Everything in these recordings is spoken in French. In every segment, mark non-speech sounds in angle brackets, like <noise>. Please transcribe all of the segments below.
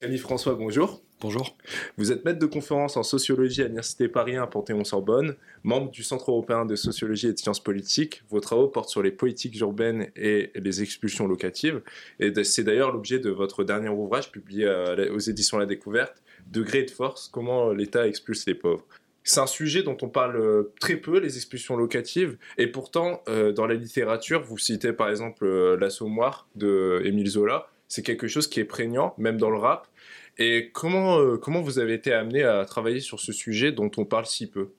Camille François, bonjour. Bonjour. Vous êtes maître de conférence en sociologie à l'Université Paris 1 Panthéon-Sorbonne, membre du Centre européen de sociologie et de sciences politiques. Vos travaux portent sur les politiques urbaines et les expulsions locatives. Et c'est d'ailleurs l'objet de votre dernier ouvrage publié aux éditions La Découverte, Degré de force, comment l'État expulse les pauvres. C'est un sujet dont on parle euh, très peu, les expulsions locatives, et pourtant, euh, dans la littérature, vous citez par exemple euh, L'Assommoir de Émile Zola, c'est quelque chose qui est prégnant, même dans le rap. Et comment, euh, comment vous avez été amené à travailler sur ce sujet dont on parle si peu?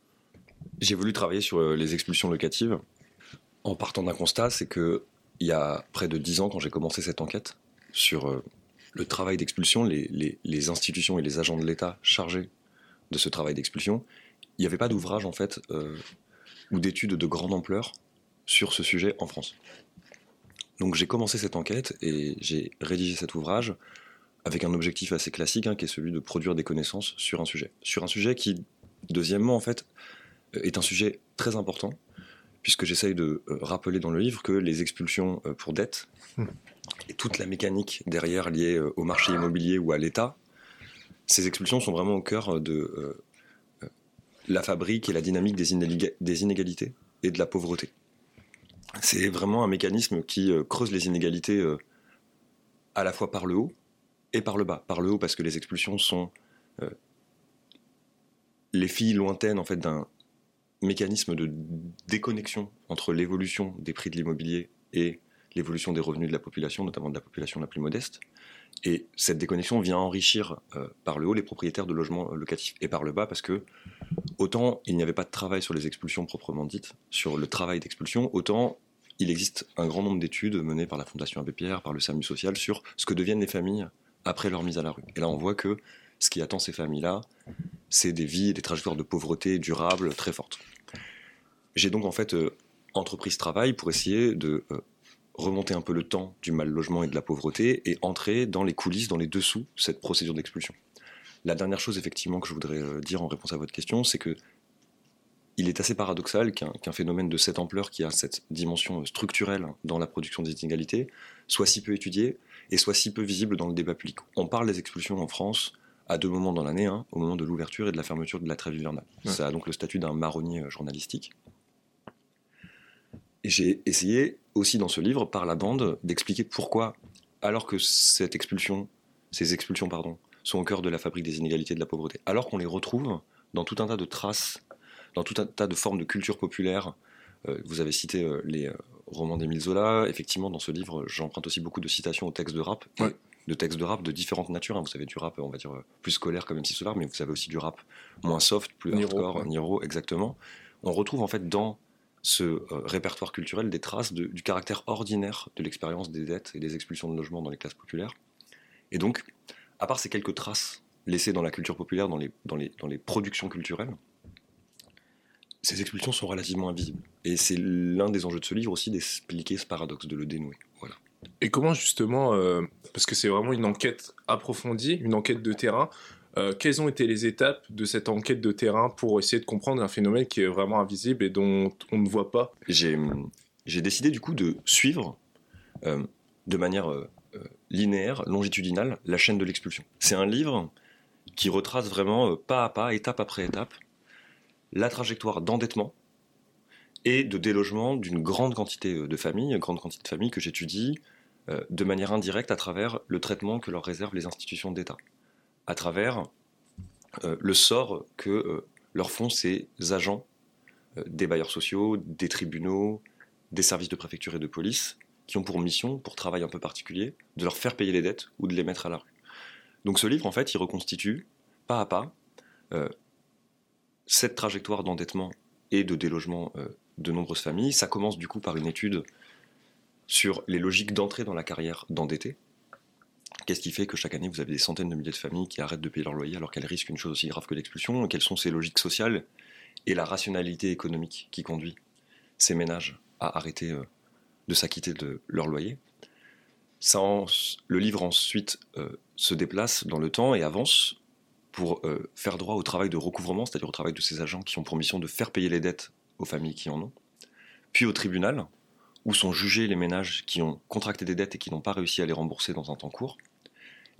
J'ai voulu travailler sur euh, les expulsions locatives en partant d'un constat, c'est que il y a près de dix ans, quand j'ai commencé cette enquête sur euh, le travail d'expulsion, les, les, institutions et les agents de l'État chargés de ce travail d'expulsion, il n'y avait pas d'ouvrage en fait ou d'études de grande ampleur sur ce sujet en France. Donc j'ai commencé cette enquête et j'ai rédigé cet ouvrage avec un objectif assez classique, hein, qui est celui de produire des connaissances sur un sujet. Sur un sujet qui, deuxièmement, en fait, euh, est un sujet très important, puisque j'essaye de euh, rappeler dans le livre que les expulsions euh, pour dette et toute la mécanique derrière liée au marché immobilier ou à l'État, ces expulsions sont vraiment au cœur de la fabrique et la dynamique des inégalités et de la pauvreté c'est vraiment un mécanisme qui euh, creuse les inégalités euh, à la fois par le haut et par le bas. Par le haut parce que les expulsions sont euh, les filles lointaines en fait d'un mécanisme de déconnexion entre l'évolution des prix de l'immobilier et l'évolution des revenus de la population, notamment de la population la plus modeste. Et cette déconnexion vient enrichir par le haut les propriétaires de logements locatifs et par le bas parce que autant il n'y avait pas de travail sur les expulsions proprement dites, sur le travail d'expulsion, autant il existe un grand nombre d'études menées par la Fondation Abbé Pierre, par le SAMU social, sur ce que deviennent les familles après leur mise à la rue. Et là, on voit que ce qui attend ces familles-là, c'est des vies des trajectoires de pauvreté durables très fortes. J'ai donc en fait euh, entrepris ce travail pour essayer de euh, remonter un peu le temps du mal logement et de la pauvreté et entrer dans les coulisses, dans les dessous de cette procédure d'expulsion. La dernière chose effectivement que je voudrais euh, dire en réponse à votre question, c'est que il est assez paradoxal qu'un phénomène de cette ampleur, qui a cette dimension structurelle dans la production des inégalités, soit si peu étudié et soit si peu visible dans le débat public. On parle des expulsions en France à deux moments dans l'année, hein, au moment de l'ouverture et de la fermeture de la trêve hivernale. Ça a donc le statut d'un marronnier euh, journalistique. Et j'ai essayé aussi dans ce livre, par la bande, d'expliquer pourquoi, alors que cette expulsion, ces expulsions pardon, sont au cœur de la fabrique des inégalités et de la pauvreté, alors qu'on les retrouve dans tout un tas de traces dans tout un tas de formes de culture populaire. Euh, vous avez cité euh, les euh, romans d'Émile Zola. Effectivement, dans ce livre, j'emprunte aussi beaucoup de citations aux textes de rap. De textes de rap de différentes natures. Hein. Vous avez du rap, on va dire, plus scolaire comme MC Solar, mais vous avez aussi du rap moins soft, plus hardcore, Niro, exactement. On retrouve en fait dans ce répertoire culturel des traces du caractère ordinaire de l'expérience des dettes et des expulsions de logements dans les classes populaires. Et donc, à part ces quelques traces laissées dans la culture populaire, dans les, dans les, dans les productions culturelles, ces expulsions sont relativement invisibles. Et c'est l'un des enjeux de ce livre aussi d'expliquer ce paradoxe, de le dénouer. Voilà. Et comment justement, euh, parce que c'est vraiment une enquête approfondie, une enquête de terrain, euh, quelles ont été les étapes de cette enquête de terrain pour essayer de comprendre un phénomène qui est vraiment invisible et dont on ne voit pas? J'ai décidé du coup de suivre euh, de manière linéaire, longitudinale, la chaîne de l'expulsion. C'est un livre qui retrace vraiment pas à pas, étape après étape, la trajectoire d'endettement et de délogement d'une grande quantité euh, de familles, grande quantité de familles que j'étudie euh, de manière indirecte à travers le traitement que leur réservent les institutions d'État, à travers euh, le sort que leur font ces agents des bailleurs sociaux, des tribunaux, des services de préfecture et de police, qui ont pour mission, pour travail un peu particulier, de leur faire payer les dettes ou de les mettre à la rue. Donc ce livre, en fait, il reconstitue, pas à pas, cette trajectoire d'endettement et de délogement euh, de nombreuses familles. Ça commence du coup par une étude sur les logiques d'entrée dans la carrière d'endetté. Qu'est-ce qui fait que chaque année vous avez des centaines de milliers de familles qui arrêtent de payer leur loyer alors qu'elles risquent une chose aussi grave que l'expulsion? Quelles sont ces logiques sociales et la rationalité économique qui conduit ces ménages à arrêter euh, de s'acquitter de leur loyer Ça Le livre ensuite euh, se déplace dans le temps et avance pour euh, faire droit au travail de recouvrement, c'est-à-dire au travail de ces agents qui ont pour mission de faire payer les dettes aux familles qui en ont, puis au tribunal, où sont jugés les ménages qui ont contracté des dettes et qui n'ont pas réussi à les rembourser dans un temps court,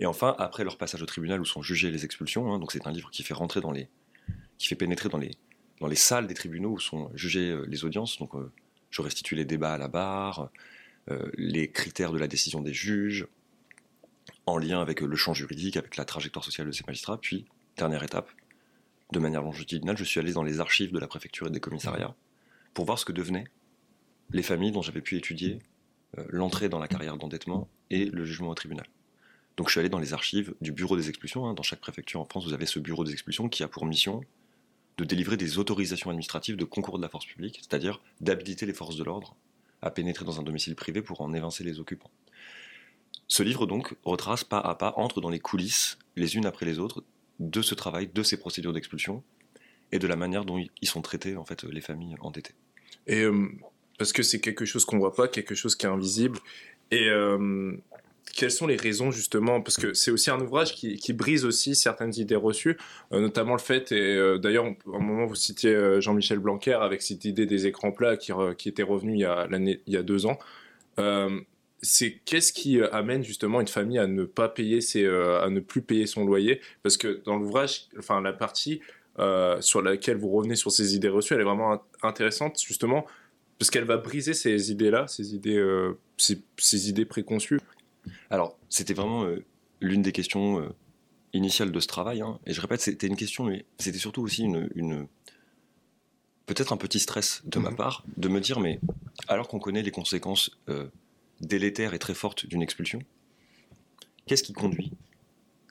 Et enfin, après leur passage au tribunal où sont jugées les expulsions, hein, donc c'est un livre qui fait rentrer dans les, qui fait pénétrer dans les, salles des tribunaux où sont jugées euh, les audiences. Je restitue les débats à la barre, euh, les critères de la décision des juges, en lien avec le champ juridique, avec la trajectoire sociale de ces magistrats. Puis, dernière étape, de manière longitudinale, je suis allé dans les archives de la préfecture et des commissariats pour voir ce que devenaient les familles dont j'avais pu étudier l'entrée dans la carrière d'endettement et le jugement au tribunal. Donc je suis allé dans les archives du bureau des expulsions. Hein. Dans chaque préfecture en France, vous avez ce bureau des expulsions qui a pour mission de délivrer des autorisations administratives de concours de la force publique, c'est-à-dire d'habiliter les forces de l'ordre à pénétrer dans un domicile privé pour en évincer les occupants. Ce livre donc retrace pas à pas, entre dans les coulisses, les unes après les autres, de ce travail, de ces procédures d'expulsion et de la manière dont ils sont traités en fait les familles endettées. Et euh, parce que c'est quelque chose qu'on voit pas, quelque chose qui est invisible. Et euh, quelles sont les raisons justement Parce que c'est aussi un ouvrage qui, brise aussi certaines idées reçues, euh, notamment le fait, et euh, d'ailleurs, à un moment vous citiez euh, Jean-Michel Blanquer avec cette idée des écrans plats qui, était revenue il y a, deux ans. c'est qu'est-ce qui amène justement une famille à ne pas payer à ne plus payer son loyer? Parce que dans l'ouvrage, enfin la partie sur laquelle vous revenez sur ces idées reçues, elle est vraiment intéressante justement parce qu'elle va briser ces idées-là, ces idées, ces idées préconçues. Alors, c'était vraiment euh, l'une des questions euh, initiales de ce travail. Hein. Et je répète, c'était une question, mais c'était surtout aussi une, peut-être un petit stress de ma mhm. part de me dire, mais alors qu'on connaît les conséquences euh, délétères et très fortes d'une expulsion, qu'est-ce qui conduit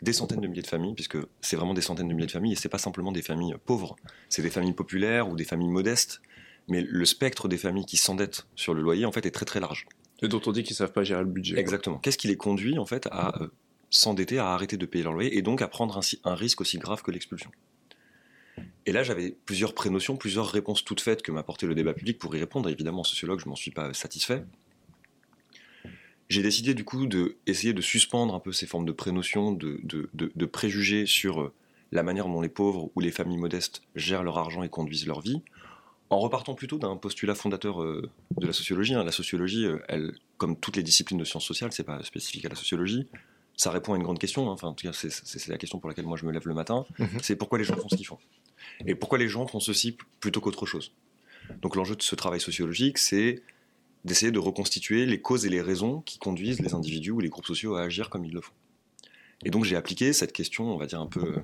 des centaines de milliers de familles, puisque c'est vraiment des centaines de milliers de familles, et c'est pas simplement des familles pauvres, c'est des familles populaires ou des familles modestes, mais le spectre des familles qui s'endettent sur le loyer en fait est très très large. Et dont on dit qu'ils savent pas gérer le budget. Exactement. Qu'est-ce qui les conduit en fait à euh, s'endetter, à arrêter de payer leur loyer et donc à prendre un, un risque aussi grave que l'expulsion? Et là, j'avais plusieurs prénotions, plusieurs réponses toutes faites que m'a apporté le débat public pour y répondre. Évidemment, en sociologue, je m'en suis pas satisfait. J'ai décidé du coup d'essayer de suspendre un peu ces formes de prénotions, de préjugés sur euh, la manière dont les pauvres ou les familles modestes gèrent leur argent et conduisent leur vie, en repartant plutôt d'un postulat fondateur euh, de la sociologie. Hein. La sociologie, euh, elle, comme toutes les disciplines de sciences sociales, c'est pas spécifique à la sociologie. Ça répond à une grande question. Hein. Enfin, c'est la question pour laquelle moi je me lève le matin. Mhm. C'est pourquoi les gens font ce qu'ils font et pourquoi les gens font ceci plutôt qu'autre chose. Donc l'enjeu de ce travail sociologique, c'est d'essayer de reconstituer les causes et les raisons qui conduisent les individus ou les groupes sociaux à agir comme ils le font. Et donc j'ai appliqué cette question, on va dire un peu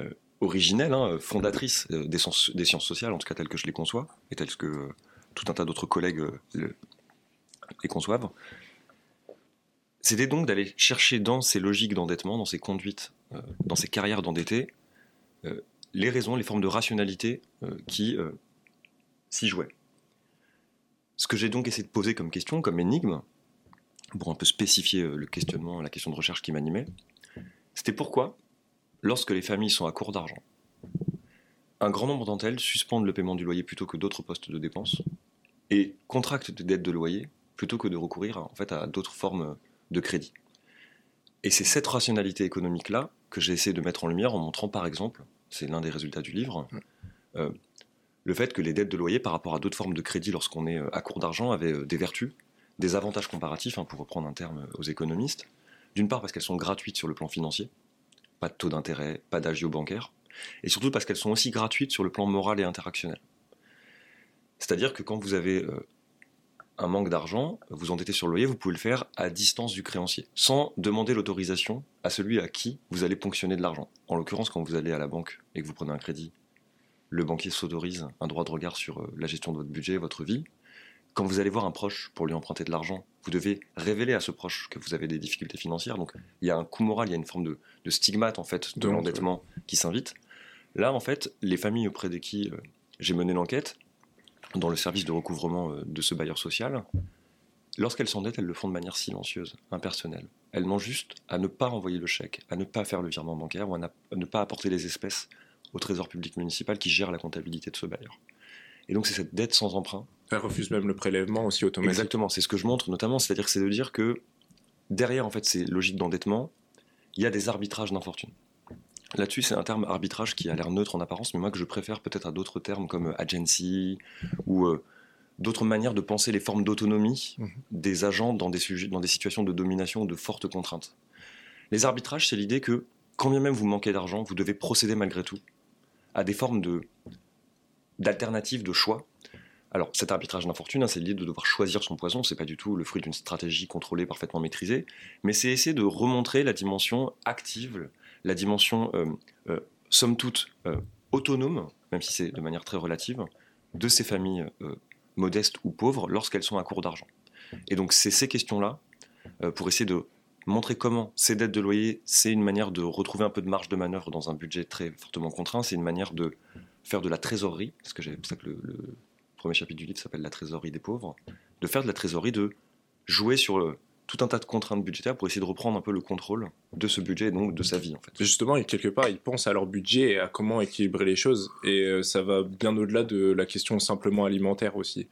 euh, originelle, hein, fondatrice euh, des, sciences sociales, en tout cas telle que je les conçois, et telle que euh, tout un tas d'autres collègues euh, les conçoivent, c'était donc d'aller chercher dans ces logiques d'endettement, dans ces conduites, dans ces carrières d'endettés, les raisons, les formes de rationalité qui s'y jouaient. Ce que j'ai donc essayé de poser comme question, comme énigme, pour un peu spécifier le questionnement, la question de recherche qui m'animait, c'était pourquoi lorsque les familles sont à court d'argent. Un grand nombre d'entre elles suspendent le paiement du loyer plutôt que d'autres postes de dépenses et contractent des dettes de loyer plutôt que de recourir en fait, à d'autres formes de crédit. Et c'est cette rationalité économique-là que j'ai essayé de mettre en lumière en montrant par exemple, c'est l'un des résultats du livre, euh, le fait que les dettes de loyer par rapport à d'autres formes de crédit lorsqu'on est euh, à court d'argent avaient euh, des vertus, des avantages comparatifs, hein, pour reprendre un terme aux économistes. D'une part parce qu'elles sont gratuites sur le plan financier, pas de taux d'intérêt, pas d'agio bancaire, et surtout parce qu'elles sont aussi gratuites sur le plan moral et interactionnel. C'est-à-dire que quand vous avez euh, un manque d'argent, vous endettez sur le loyer, vous pouvez le faire à distance du créancier, sans demander l'autorisation à celui à qui vous allez ponctionner de l'argent. En l'occurrence, quand vous allez à la banque et que vous prenez un crédit, le banquier s'autorise un droit de regard sur euh, la gestion de votre budget, votre vie, quand vous allez voir un proche pour lui emprunter de l'argent, vous devez révéler à ce proche que vous avez des difficultés financières. Donc il y a un coût moral, il y a une forme de, stigmate en fait de l'endettement qui s'invite. Là, en fait, les familles auprès de qui euh, j'ai mené l'enquête, dans le service de recouvrement euh, de ce bailleur social, lorsqu'elles s'endettent, elles le font de manière silencieuse, impersonnelle. Elles n'ont juste à ne pas renvoyer le chèque, à ne pas faire le virement bancaire ou à, ne pas apporter les espèces au trésor public municipal qui gère la comptabilité de ce bailleur. Et donc c'est cette dette sans emprunt. Elle refuse même le prélèvement aussi automatique. Exactement, c'est ce que je montre notamment, c'est-à-dire que c'est de dire que derrière en fait ces logiques d'endettement, il y a des arbitrages d'infortune. Là-dessus, c'est un terme arbitrage qui a l'air neutre en apparence, mais moi que je préfère peut-être à d'autres termes comme agency ou euh, d'autres manières de penser les formes d'autonomie mhm. des agents dans des, sujets, dans des situations de domination ou de fortes contraintes. Les arbitrages, c'est l'idée que quand bien même vous manquez d'argent, vous devez procéder malgré tout à des formes de d'alternatives, de choix. Alors, cet arbitrage d'infortune, hein, c'est l'idée de devoir choisir son poison, c'est pas du tout le fruit d'une stratégie contrôlée, parfaitement maîtrisée, mais c'est essayer de remontrer la dimension active, la dimension, euh, euh, somme toute, euh, autonome, même si c'est de manière très relative, de ces familles modestes ou pauvres lorsqu'elles sont à court d'argent. Et donc, c'est ces questions-là, pour essayer de montrer comment ces dettes de loyer, c'est une manière de retrouver un peu de marge de manœuvre dans un budget très fortement contraint, c'est une manière de faire de la trésorerie, parce que c'est ça que le, premier chapitre du livre s'appelle La trésorerie des pauvres, de faire de la trésorerie, de jouer sur euh, tout un tas de contraintes budgétaires pour essayer de reprendre un peu le contrôle de ce budget et donc de sa vie en fait. Justement, quelque part, ils pensent à leur budget et à comment équilibrer les choses et euh, ça va bien au-delà de la question simplement alimentaire aussi.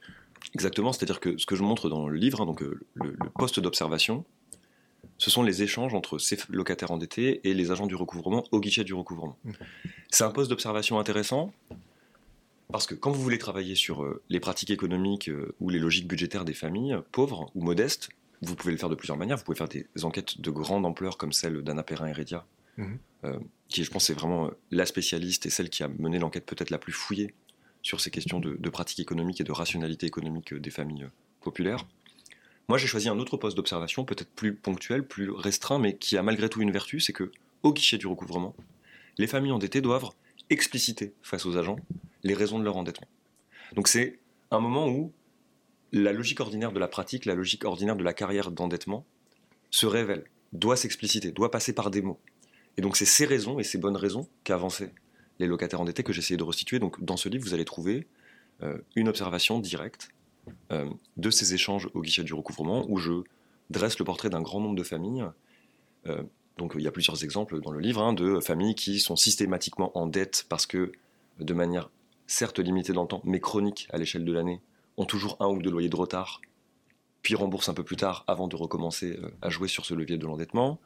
Exactement, c'est-à-dire que ce que je montre dans le livre, hein, donc euh, le poste d'observation, ce sont les échanges entre ces locataires endettés et les agents du recouvrement au guichet du recouvrement. Mmh. C'est un poste d'observation intéressant parce que quand vous voulez travailler sur euh, les pratiques économiques euh, ou les logiques budgétaires des familles pauvres ou modestes, vous pouvez le faire de plusieurs manières. Vous pouvez faire des enquêtes de grande ampleur comme celle d'Anna Perrin-Heredia, mmh. euh, qui je pense est vraiment la spécialiste et celle qui a mené l'enquête peut-être la plus fouillée sur ces questions de, de pratiques économiques et de rationalité économique des familles populaires. Moi, j'ai choisi un autre poste d'observation, peut-être plus ponctuel, plus restreint, mais qui a malgré tout une vertu, c'est que, au guichet du recouvrement, les familles endettées doivent expliciter face aux agents les raisons de leur endettement. Donc c'est un moment où la logique ordinaire de la pratique, la logique ordinaire de la carrière d'endettement se révèle, doit s'expliciter, doit passer par des mots. Et donc c'est ces raisons et ces bonnes raisons qu'avançaient les locataires endettés que j'essayais de restituer. Donc dans ce livre, vous allez trouver euh, une observation directe euh, de ces échanges au guichet du recouvrement où je dresse le portrait d'un grand nombre de familles. Euh, donc il y a plusieurs exemples dans le livre hein, de familles qui sont systématiquement en dette parce que, de manière certes limitée dans le temps, mais chronique à l'échelle de l'année, ont toujours un ou deux loyers de retard, puis remboursent un peu plus tard avant de recommencer euh, à jouer sur ce levier de l'endettement.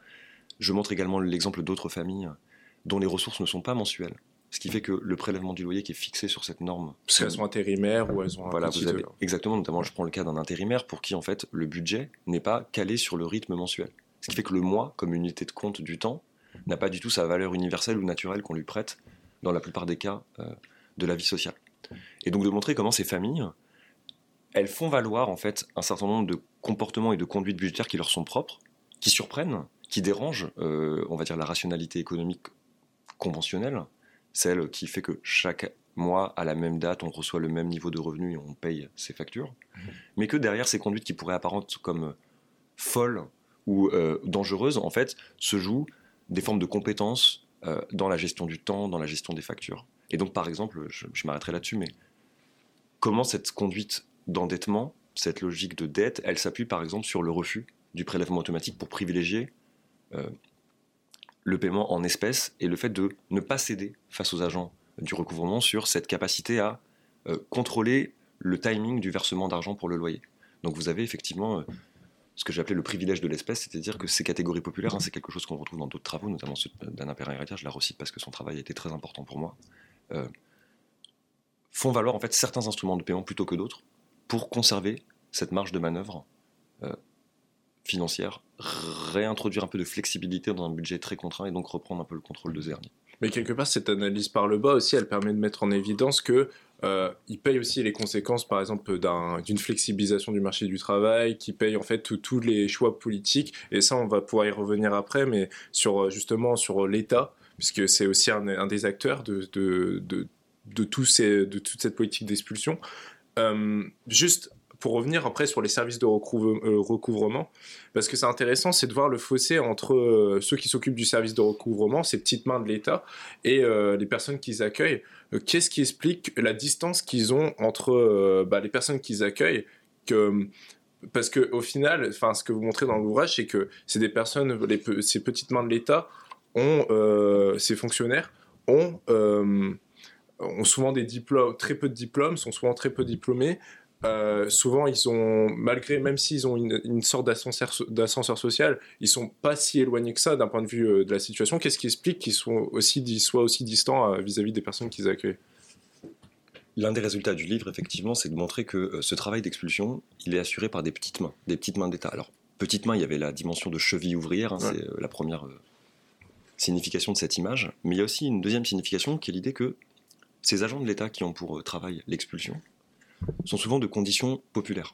Je montre également l'exemple d'autres familles dont les ressources ne sont pas mensuelles, ce qui fait que le prélèvement du loyer qui est fixé sur cette norme. Parce qu'elles sont intérimaires ou elles ont un Voilà, vous avez, exactement, notamment je prends le cas d'un intérimaire pour qui en fait le budget n'est pas calé sur le rythme mensuel. Ce qui fait que le mois, comme unité de compte du temps, n'a pas du tout sa valeur universelle ou naturelle qu'on lui prête dans la plupart des cas euh, de la vie sociale. Et donc de montrer comment ces familles, elles font valoir en fait un certain nombre de comportements et de conduites budgétaires qui leur sont propres, qui surprennent, qui dérangent, euh, on va dire, la rationalité économique conventionnelle, celle qui fait que chaque mois, à la même date, on reçoit le même niveau de revenu et on paye ses factures, mmh. mais que derrière ces conduites qui pourraient apparaître comme folles ou euh, dangereuses, en fait, se jouent des formes de compétences euh, dans la gestion du temps, dans la gestion des factures. Et donc, par exemple, je, m'arrêterai là-dessus, mais comment cette conduite d'endettement, cette logique de dette, elle s'appuie par exemple sur le refus du prélèvement automatique pour privilégier euh, le paiement en espèces et le fait de ne pas céder face aux agents du recouvrement sur cette capacité à euh, contrôler le timing du versement d'argent pour le loyer. Donc vous avez effectivement euh, ce que j'appelais le privilège de l'espèce, c'est-à-dire que ces catégories populaires, hein, c'est quelque chose qu'on retrouve dans d'autres travaux, notamment ceux d'Anna perrin je la recite parce que son travail a été très important pour moi, euh, font valoir en fait certains instruments de paiement plutôt que d'autres pour conserver cette marge de manœuvre financière, réintroduire un peu de flexibilité dans un budget très contraint et donc reprendre un peu le contrôle de Zerni. Mais quelque part, cette analyse par le bas aussi, elle permet de mettre en évidence que euh, il paye aussi les conséquences, par exemple, d'une flexibilisation du marché du travail, qui paye en fait tous les choix politiques. Et ça, on va pouvoir y revenir après, mais sur euh, justement sur l'État, puisque c'est aussi un, des acteurs de, de, de, de, tous ces, de toute cette politique d'expulsion. Euh, juste pour revenir après sur les services de euh, recouvrement, parce que c'est intéressant, c'est de voir le fossé entre euh, ceux qui s'occupent du service de recouvrement, ces petites mains de l'État, et les personnes qu'ils accueillent. Qu'est-ce qui explique la distance qu'ils ont entre bah, les personnes qu'ils accueillent parce que au final, ce que vous montrez dans l'ouvrage, c'est que c'est des personnes, ces petites mains de l'État ont, ces fonctionnaires ont, ont souvent des diplômes, très peu de diplômes, sont souvent très peu diplômés, euh, souvent, ils ont, malgré, même s'ils ont une, sorte d'ascenseur social, ils sont pas si éloignés que ça d'un point de vue euh, de la situation. Qu'est-ce qui explique qu'ils soient aussi, soient aussi distants euh, vis-à-vis des personnes qu'ils accueillent? L'un des résultats du livre, effectivement, c'est de montrer que ce travail d'expulsion, il est assuré par des petites mains, des petites mains d'État. Alors, petite main, il y avait la dimension de cheville ouvrière, hein, c'est la première signification de cette image, mais il y a aussi une deuxième signification qui est l'idée que ces agents de l'État qui ont pour travail l'expulsion sont souvent de conditions populaires.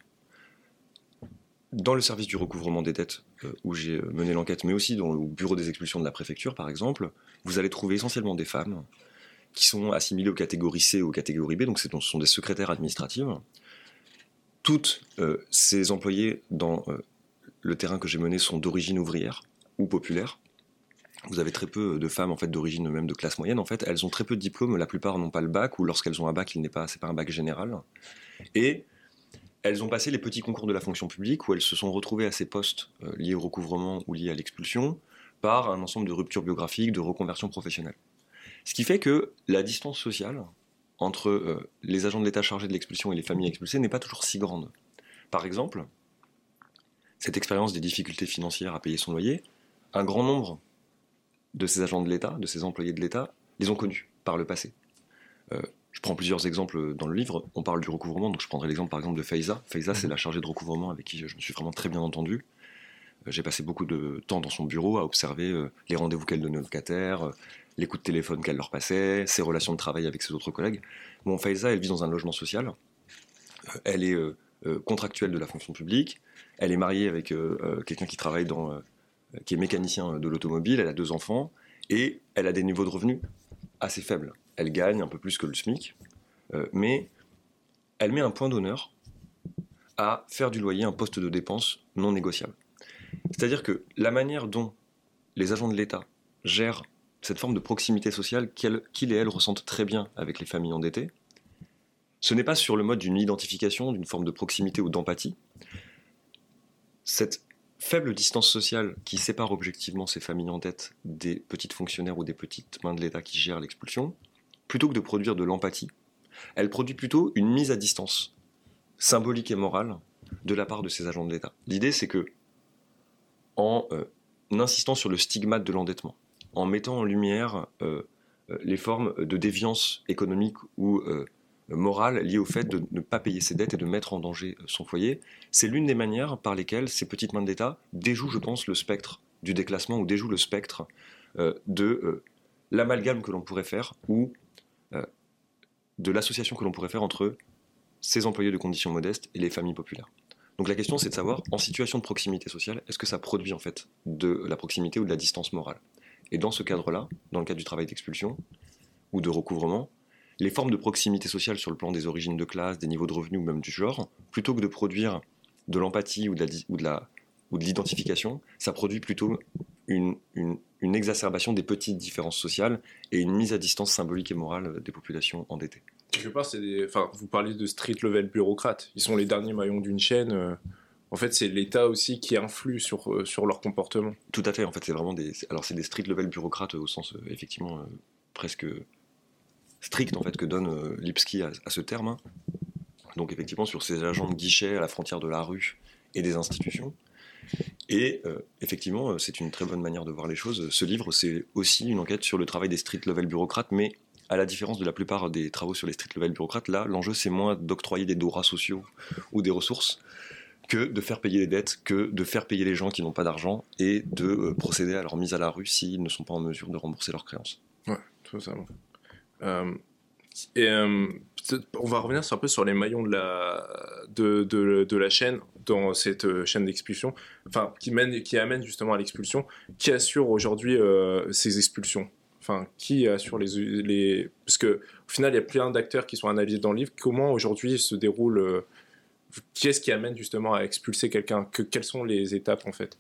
Dans le service du recouvrement des dettes où j'ai mené l'enquête, mais aussi dans le bureau des expulsions de la préfecture par exemple, vous allez trouver essentiellement des femmes qui sont assimilées aux catégories C ou aux catégories B, donc ce sont des secrétaires administratives. Toutes ces employées dans le terrain que j'ai mené sont d'origine ouvrière ou populaire. Vous avez très peu de femmes en fait d'origine même de classe moyenne. En fait, elles ont très peu de diplômes. La plupart n'ont pas le bac ou lorsqu'elles ont un bac, il n'est pas, c'est pas un bac général. Et elles ont passé les petits concours de la fonction publique où elles se sont retrouvées à ces postes euh, liés au recouvrement ou liés à l'expulsion par un ensemble de ruptures biographiques, de reconversion professionnelle. Ce qui fait que la distance sociale entre euh, les agents de l'État chargés de l'expulsion et les familles expulsées n'est pas toujours si grande. Par exemple, cette expérience des difficultés financières à payer son loyer, un grand nombre de ces agents de l'État, de ces employés de l'État, les ont connus par le passé. Euh, je prends plusieurs exemples dans le livre. On parle du recouvrement, donc je prendrai l'exemple par exemple de Faiza. Faiza, c'est mhm. la chargée de recouvrement avec qui je me suis vraiment très bien entendu. Euh, j'ai passé beaucoup de temps dans son bureau à observer euh, les rendez-vous qu'elle donnait aux locataires, les coups de téléphone qu'elle leur passait, ses relations de travail avec ses autres collègues. Bon, Faiza, elle vit dans un logement social. Elle est contractuelle de la fonction publique. Elle est mariée avec quelqu'un qui travaille dans qui est mécanicien de l'automobile, elle a deux enfants, et elle a des niveaux de revenus assez faibles. Elle gagne un peu plus que le SMIC, euh, mais elle met un point d'honneur à faire du loyer un poste de dépense non négociable. C'est-à-dire que la manière dont les agents de l'État gèrent cette forme de proximité sociale qu'ils et elles ressentent très bien avec les familles endettées, ce n'est pas sur le mode d'une identification, d'une forme de proximité ou d'empathie. Cette faible distance sociale qui sépare objectivement ces familles en dette des petites fonctionnaires ou des petites mains de l'État qui gèrent l'expulsion, plutôt que de produire de l'empathie, elle produit plutôt une mise à distance symbolique et morale de la part de ces agents de l'État. L'idée, c'est que, en euh, insistant sur le stigmate de l'endettement, en mettant en lumière euh, euh, les formes de déviance économique ou morale liée au fait de ne pas payer ses dettes et de mettre en danger son foyer. C'est l'une des manières par lesquelles ces petites mains d'État déjouent, je pense, le spectre du déclassement ou déjouent le spectre euh, de euh, l'amalgame que l'on pourrait faire ou euh, de l'association que l'on pourrait faire entre ces employés de conditions modestes et les familles populaires. Donc la question c'est de savoir, en situation de proximité sociale, est-ce que ça produit en fait de la proximité ou de la distance morale? Et dans ce cadre-là, dans le cadre du travail d'expulsion ou de recouvrement, les formes de proximité sociale sur le plan des origines de classe, des niveaux de revenus ou même du genre, plutôt que de produire de l'empathie ou de l'identification, ça produit plutôt une, exacerbation des petites différences sociales et une mise à distance symbolique et morale des populations endettées. Pense, c'est enfin, vous parlez de street level bureaucrates. Ils sont les derniers maillons d'une chaîne. Euh. En fait, c'est l'État aussi qui influe sur, euh, sur leur comportement. Tout à fait. En fait, c'est vraiment des. Alors, c'est des street level bureaucrates au sens, euh, effectivement, presque strict en fait que donne euh, Lipski à, ce terme. Hein. Donc effectivement sur ces agents de guichet à la frontière de la rue et des institutions. Et euh, effectivement, euh, c'est une très bonne manière de voir les choses. Ce livre, c'est aussi une enquête sur le travail des street level bureaucrates, mais à la différence de la plupart des travaux sur les street level bureaucrates, là, l'enjeu c'est moins d'octroyer des droits sociaux ou des ressources que de faire payer les dettes, que de faire payer les gens qui n'ont pas d'argent et de procéder à leur mise à la rue s'ils ne sont pas en mesure de rembourser leurs créances. Ouais, tout ça. Euh, et euh, on va revenir un peu sur les maillons de la, chaîne dans cette euh, chaîne d'expulsion, enfin qui mène, qui amène justement à l'expulsion, qui assure aujourd'hui ces expulsions? Enfin, qui assure les, les... parce que au final il y a plein d'acteurs qui sont analysés dans le livre. Comment aujourd'hui se déroule qui est-ce qui amène justement à expulser quelqu'un? Que, Quelles sont les étapes en fait?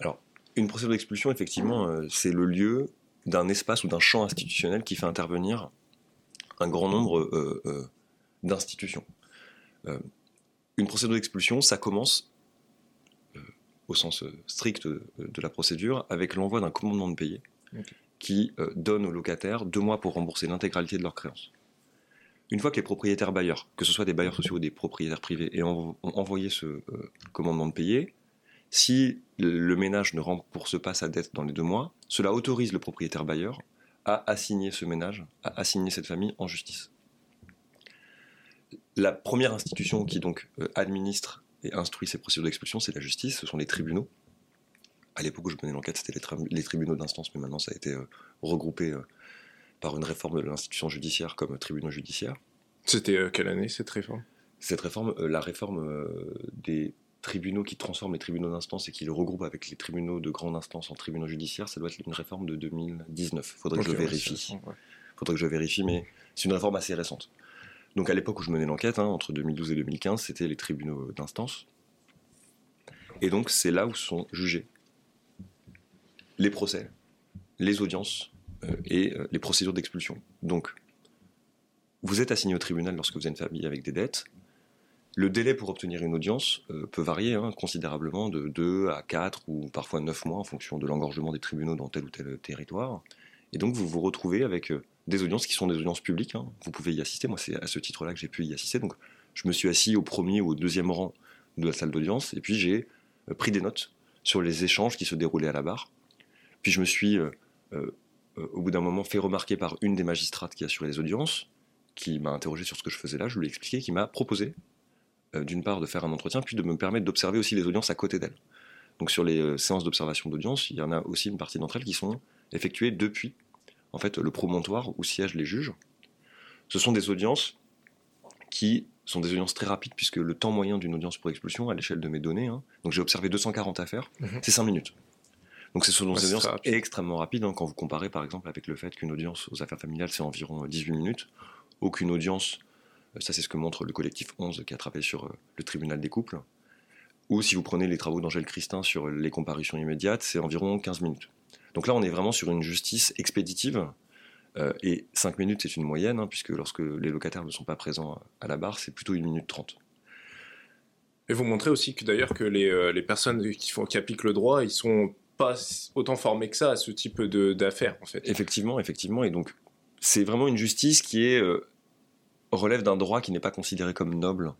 Alors, une procédure d'expulsion, effectivement, c'est le lieu d'un espace ou d'un champ institutionnel qui fait intervenir un grand nombre euh, euh, d'institutions. Euh, une procédure d'expulsion, ça commence, au sens strict de la procédure, avec l'envoi d'un commandement de payer qui donne aux locataires deux mois pour rembourser l'intégralité de leurs créances. Une fois que les propriétaires bailleurs, que ce soit des bailleurs sociaux ou des propriétaires privés, ont envoyé ce commandement de payer, si le ménage ne rembourse pas sa dette dans les deux mois, cela autorise le propriétaire bailleur à assigner ce ménage, à assigner cette famille en justice. La première institution qui donc euh, administre et instruit ces procédures d'expulsion, c'est la justice, ce sont les tribunaux. À l'époque où je menais l'enquête, c'était les, tribunaux d'instance, mais maintenant ça a été euh, regroupé euh, par une réforme de l'institution judiciaire comme tribunaux judiciaires. C'était euh, quelle année cette réforme? Cette réforme, la réforme des tribunaux qui transforment les tribunaux d'instance et qui le regroupent avec les tribunaux de grande instance en tribunaux judiciaires, ça doit être une réforme de 2019. Faudrait que je vérifie. Faudrait que je vérifie, mais c'est une réforme assez récente. Donc à l'époque où je menais l'enquête, hein, entre 2012 et 2015, c'était les tribunaux d'instance. Et donc c'est là où sont jugés les procès, les audiences euh, et euh, les procédures d'expulsion. Donc vous êtes assigné au tribunal lorsque vous êtes une famille avec des dettes. Le délai pour obtenir une audience euh, peut varier hein, considérablement de 2 à 4 ou parfois 9 mois en fonction de l'engorgement des tribunaux dans tel ou tel territoire. Et donc vous vous retrouvez avec des audiences qui sont des audiences publiques. Hein. Vous pouvez y assister. Moi, c'est à ce titre-là que j'ai pu y assister. Donc, je me suis assis au premier ou au deuxième rang de la salle d'audience et puis j'ai euh, pris des notes sur les échanges qui se déroulaient à la barre. Puis je me suis, euh, euh, au bout d'un moment, fait remarquer par une des magistrates qui assurait les audiences, qui m'a interrogé sur ce que je faisais là. Je lui ai expliqué, qui m'a proposé, d'une part, de faire un entretien, puis de me permettre d'observer aussi les audiences à côté d'elle. Donc sur les séances d'observation d'audience, il y en a aussi une partie d'entre elles qui sont effectuées depuis en fait, le promontoire où siègent les juges. Ce sont des audiences qui sont des audiences très rapides, puisque le temps moyen d'une audience pour expulsion, à l'échelle de mes données, hein, donc j'ai observé 240 affaires, mhm. c'est 5 minutes. Donc ce sont des audiences extrêmement rapides, hein, quand vous comparez par exemple avec le fait qu'une audience aux affaires familiales, c'est environ 18 minutes, aucune audience, euh, ça c'est ce que montre le collectif 11 qui a travaillé sur euh, le tribunal des couples, ou si vous prenez les travaux d'Angèle Christin sur les comparutions immédiates, c'est environ 15 minutes. Donc là, on est vraiment sur une justice expéditive. Euh, et 5 minutes, c'est une moyenne, hein, puisque lorsque les locataires ne sont pas présents à la barre, c'est plutôt 1 minute 30. Et vous montrez aussi que d'ailleurs que les, euh, personnes qui, font, qui appliquent le droit, ils sont pas autant formés que ça à ce type d'affaires, en fait. Effectivement, effectivement. Et donc, c'est vraiment une justice qui est, euh, relève d'un droit qui n'est pas considéré comme noble,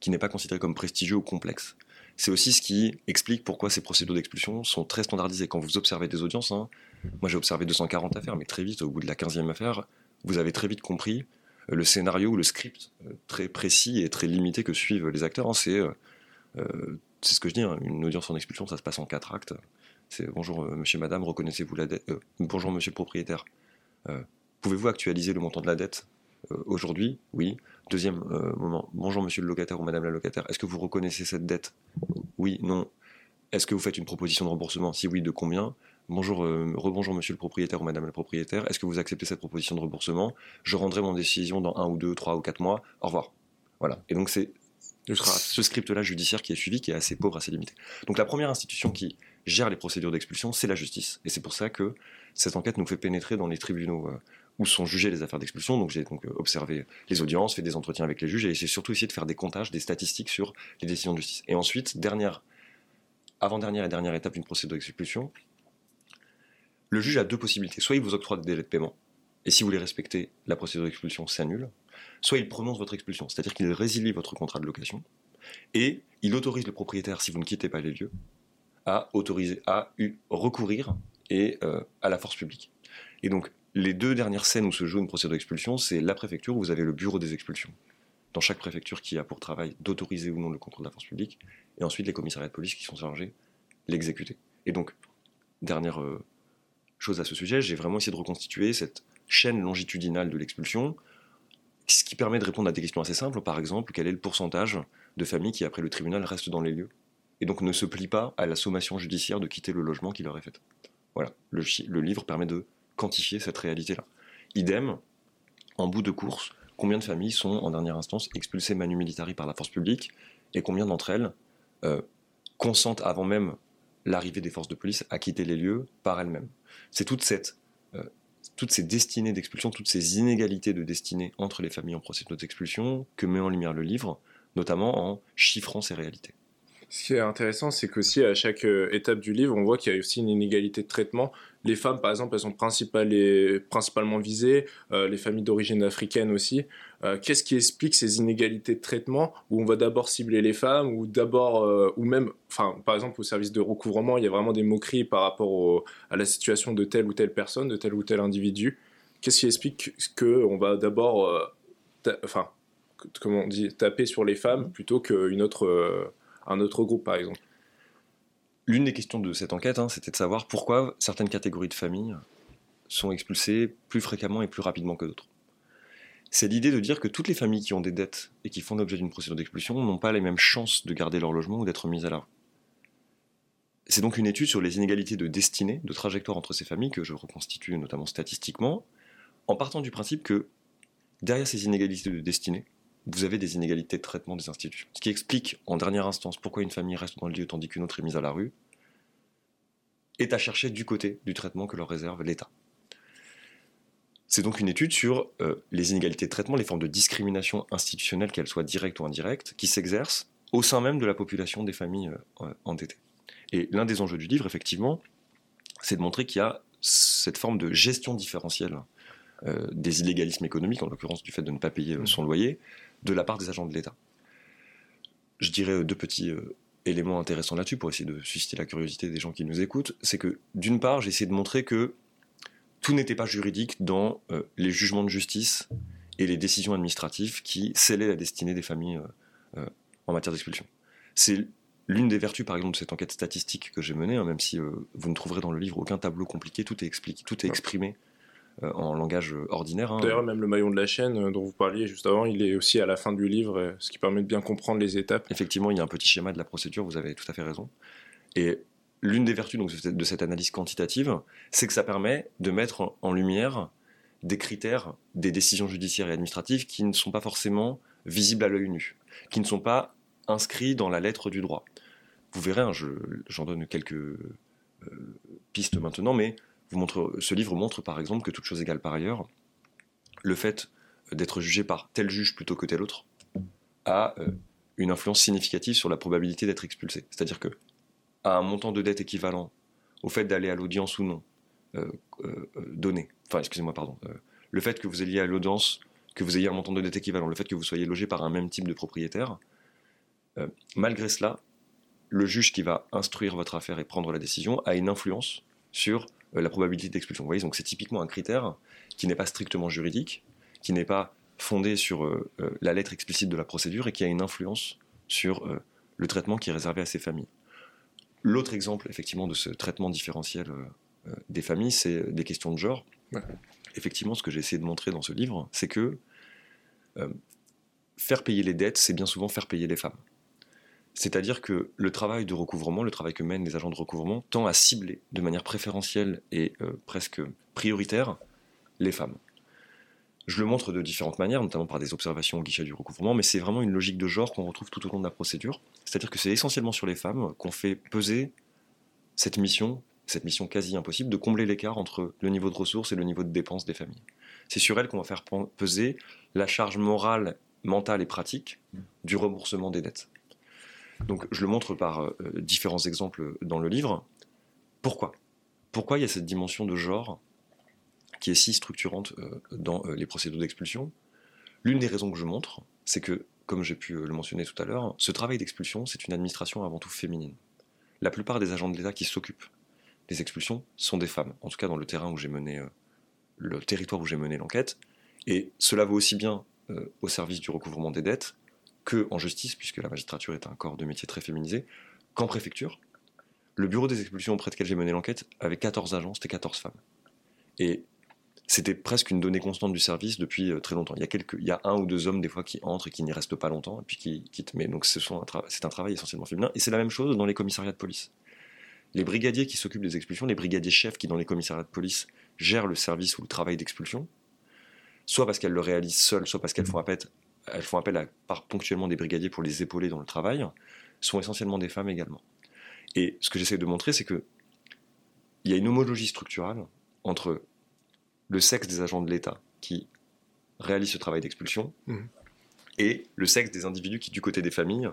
qui n'est pas considéré comme prestigieux ou complexe. C'est aussi ce qui explique pourquoi ces procédures d'expulsion sont très standardisées. Quand vous observez des audiences, hein, moi j'ai observé 240 affaires, mais très vite, au bout de la 15e affaire, vous avez très vite compris euh, le scénario ou le script euh, très précis et très limité que suivent les acteurs. Hein. Euh, c'est ce que je dis, hein, une audience en expulsion, ça se passe en quatre actes. C'est bonjour monsieur, madame, reconnaissez-vous la dette Bonjour monsieur le propriétaire. Pouvez-vous actualiser le montant de la dette? Aujourd'hui Oui. Deuxième euh, moment, bonjour monsieur le locataire ou madame la locataire, est-ce que vous reconnaissez cette dette? Oui, non. Est-ce que vous faites une proposition de remboursement? Si oui, de combien? Bonjour, euh, rebonjour monsieur le propriétaire ou madame la propriétaire, est-ce que vous acceptez cette proposition de remboursement? Je rendrai mon décision dans un ou deux, trois ou quatre mois. Au revoir. Voilà. Et donc c'est ce script-là judiciaire qui est suivi, qui est assez pauvre, assez limité. Donc la première institution qui gère les procédures d'expulsion, c'est la justice. Et c'est pour ça que cette enquête nous fait pénétrer dans les tribunaux euh, où sont jugées les affaires d'expulsion. Donc j'ai donc euh, observé les audiences, fait des entretiens avec les juges et j'ai surtout essayé de faire des comptages, des statistiques sur les décisions de justice. Et ensuite, dernière, avant-dernière et dernière étape d'une procédure d'expulsion, le juge a deux possibilités. Soit il vous octroie des délais de paiement, et si vous les respectez, la procédure d'expulsion s'annule. Soit il prononce votre expulsion, c'est-à-dire qu'il résilie votre contrat de location, et il autorise le propriétaire, si vous ne quittez pas les lieux, à autoriser, à recourir et euh, à la force publique. Et donc, les deux dernières scènes où se joue une procédure d'expulsion, c'est la préfecture où vous avez le bureau des expulsions. Dans chaque préfecture qui a pour travail d'autoriser ou non le contrôle de la force publique, et ensuite les commissariats de police qui sont chargés l'exécuter. Et donc, dernière euh, chose à ce sujet, j'ai vraiment essayé de reconstituer cette chaîne longitudinale de l'expulsion, ce qui permet de répondre à des questions assez simples. Par exemple, quel est le pourcentage de familles qui, après le tribunal, restent dans les lieux et donc ne se plient pas à la sommation judiciaire de quitter le logement qui leur est faite. Voilà, le livre permet de quantifier cette réalité-là. Idem, en bout de course, combien de familles sont en dernière instance expulsées manu militari par la force publique et combien d'entre elles euh, consentent avant même l'arrivée des forces de police à quitter les lieux par elles-mêmes. C'est toute cette, euh, toutes ces destinées d'expulsion, toutes ces inégalités de destinée entre les familles en procédure d'expulsion que met en lumière le livre, notamment en chiffrant ces réalités. Ce qui est intéressant, c'est qu'aussi à chaque euh, étape du livre, on voit qu'il y a aussi une inégalité de traitement. Les femmes, par exemple, elles sont principalement visées, euh, les familles d'origine africaine aussi. Euh, qu'est-ce qui explique ces inégalités de traitement où on va d'abord cibler les femmes ou d'abord, ou même, enfin, par exemple, au service de recouvrement, il y a vraiment des moqueries par rapport à la situation de telle ou telle personne, de tel ou tel individu. Qu'est-ce qui explique qu'on va d'abord, enfin, comment on dit, taper sur les femmes plutôt qu'une autre un autre groupe, par exemple L'une des questions de cette enquête, hein, c'était de savoir pourquoi certaines catégories de familles sont expulsées plus fréquemment et plus rapidement que d'autres. C'est l'idée de dire que toutes les familles qui ont des dettes et qui font l'objet d'une procédure d'expulsion n'ont pas les mêmes chances de garder leur logement ou d'être mises à la rue. C'est donc une étude sur les inégalités de destinée, de trajectoire entre ces familles que je reconstitue notamment statistiquement, en partant du principe que derrière ces inégalités de destinée, vous avez des inégalités de traitement des institutions. Ce qui explique en dernière instance pourquoi une famille reste dans le lieu tandis qu'une autre est mise à la rue, est à chercher du côté du traitement que leur réserve l'État. C'est donc une étude sur euh, les inégalités de traitement, les formes de discrimination institutionnelle, qu'elles soient directes ou indirectes, qui s'exercent au sein même de la population des familles euh, endettées. Et l'un des enjeux du livre, effectivement, c'est de montrer qu'il y a cette forme de gestion différentielle euh, des illégalismes économiques, en l'occurrence du fait de ne pas payer mmh. son loyer, de la part des agents de l'État. Je dirais euh, deux petits euh, éléments intéressants là-dessus pour essayer de susciter la curiosité des gens qui nous écoutent. C'est que, d'une part, j'ai essayé de montrer que tout n'était pas juridique dans euh, les jugements de justice et les décisions administratives qui scellaient la destinée des familles en matière d'expulsion. C'est l'une des vertus, par exemple, de cette enquête statistique que j'ai menée, hein, même si vous ne trouverez dans le livre aucun tableau compliqué, tout est expliqué, tout est exprimé en langage ordinaire. Hein. D'ailleurs, même le maillon de la chaîne euh, dont vous parliez juste avant, il est aussi à la fin du livre, euh, ce qui permet de bien comprendre les étapes. Effectivement, il y a un petit schéma de la procédure, vous avez tout à fait raison. Et l'une des vertus donc, de cette analyse quantitative, c'est que ça permet de mettre en lumière des critères des décisions judiciaires et administratives qui ne sont pas forcément visibles à l'œil nu, qui ne sont pas inscrits dans la lettre du droit. Vous verrez, hein, j'en donne quelques pistes maintenant, mais ce livre montre par exemple que toute chose égale par ailleurs, le fait d'être jugé par tel juge plutôt que tel autre a euh, une influence significative sur la probabilité d'être expulsé. C'est-à-dire que à un montant de dette équivalent au fait d'aller à l'audience ou non euh, euh, donné, enfin excusez-moi pardon, le fait que vous ayez à l'audience, que vous ayez un montant de dette équivalent, le fait que vous soyez logé par un même type de propriétaire, malgré cela, le juge qui va instruire votre affaire et prendre la décision a une influence sur la probabilité d'expulsion. Vous voyez, donc c'est typiquement un critère qui n'est pas strictement juridique, qui n'est pas fondé sur euh, euh, la lettre explicite de la procédure et qui a une influence sur le traitement qui est réservé à ces familles. L'autre exemple, effectivement, de ce traitement différentiel des familles, c'est des questions de genre. Effectivement, ce que j'ai essayé de montrer dans ce livre, c'est que faire payer les dettes, c'est bien souvent faire payer les femmes. C'est-à-dire que le travail de recouvrement, le travail que mènent les agents de recouvrement, tend à cibler de manière préférentielle et euh, presque prioritaire les femmes. Je le montre de différentes manières, notamment par des observations au guichet du recouvrement, mais c'est vraiment une logique de genre qu'on retrouve tout au long de la procédure. C'est-à-dire que c'est essentiellement sur les femmes qu'on fait peser cette mission, cette mission quasi impossible, de combler l'écart entre le niveau de ressources et le niveau de dépenses des familles. C'est sur elles qu'on va faire peser la charge morale, mentale et pratique du remboursement des dettes. Donc je le montre par euh, différents exemples dans le livre. Pourquoi? Pourquoi il y a cette dimension de genre qui est si structurante euh, dans euh, les procédures d'expulsion? L'une des raisons que je montre, c'est que, comme j'ai pu le mentionner tout à l'heure, ce travail d'expulsion, c'est une administration avant tout féminine. La plupart des agents de l'État qui s'occupent des expulsions sont des femmes, en tout cas dans le terrain où j'ai mené le territoire où j'ai mené l'enquête. Et cela vaut aussi bien au service du recouvrement des dettes que en justice, puisque la magistrature est un corps de métier très féminisé, qu'en préfecture. Le bureau des expulsions auprès lequel j'ai mené l'enquête avait 14 agents, c'était 14 femmes. Et c'était presque une donnée constante du service depuis euh, très longtemps. Il y, a quelques, il y a un ou deux hommes des fois qui entrent et qui n'y restent pas longtemps et puis qui quittent. Mais donc c'est un, travail essentiellement féminin. Et c'est la même chose dans les commissariats de police. Les brigadiers qui s'occupent des expulsions, les brigadiers chefs qui dans les commissariats de police gèrent le service ou le travail d'expulsion, soit parce qu'elles le réalisent seules, soit parce qu'elles font appel elles font appel à par ponctuellement des brigadiers pour les épauler dans le travail, sont essentiellement des femmes également. Et ce que j'essaie de montrer, c'est que il y a une homologie structurale entre le sexe des agents de l'État qui réalisent ce travail d'expulsion mmh. et le sexe des individus qui, du côté des familles,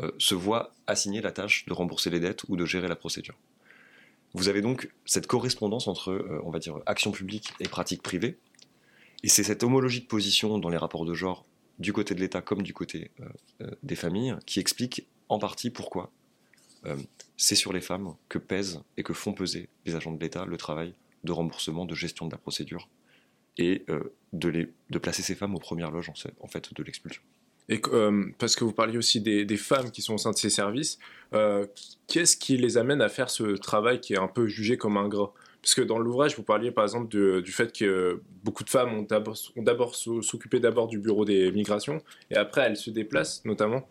euh, se voient assigner la tâche de rembourser les dettes ou de gérer la procédure. Vous avez donc cette correspondance entre, euh, on va dire, action publique et pratique privée, et c'est cette homologie de position dans les rapports de genre du côté de l'État comme du côté euh, euh, des familles, qui explique en partie pourquoi euh, c'est sur les femmes que pèsent et que font peser les agents de l'État le travail de remboursement, de gestion de la procédure, et de, les, de placer ces femmes aux premières loges en, fait de l'expulsion. Et parce que vous parliez aussi des, femmes qui sont au sein de ces services, qu'est-ce qui les amène à faire ce travail qui est un peu jugé comme ingrat? Parce que dans l'ouvrage, vous parliez par exemple du fait que beaucoup de femmes ont d'abord s'occuper d'abord du bureau des migrations et après elles se déplacent notamment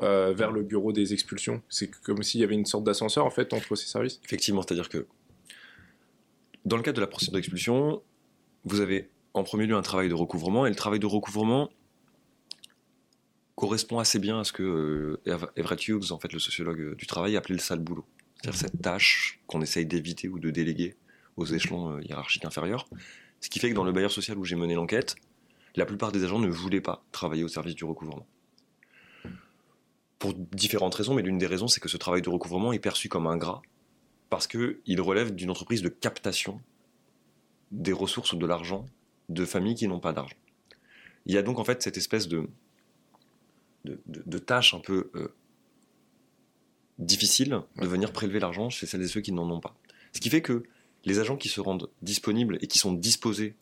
euh, vers le bureau des expulsions. C'est comme s'il y avait une sorte d'ascenseur en fait entre ces services. Effectivement, c'est-à-dire que dans le cadre de la procédure d'expulsion, vous avez en premier lieu un travail de recouvrement et le travail de recouvrement correspond assez bien à ce que euh, Everett Hughes, en fait, le sociologue du travail, appelait le sale boulot. C'est-à-dire cette tâche qu'on essaye d'éviter ou de déléguer aux échelons euh, hiérarchiques inférieurs. Ce qui fait que dans le bailleur social où j'ai mené l'enquête, la plupart des agents ne voulaient pas travailler au service du recouvrement. Pour différentes raisons, mais l'une des raisons, c'est que ce travail de recouvrement est perçu comme ingrat, parce qu'il relève d'une entreprise de captation des ressources ou de l'argent de familles qui n'ont pas d'argent. Il y a donc en fait cette espèce de, de, tâches un peu euh, difficiles de venir prélever l'argent chez celles et ceux qui n'en ont pas. Ce qui fait que les agents qui se rendent disponibles et qui sont disposés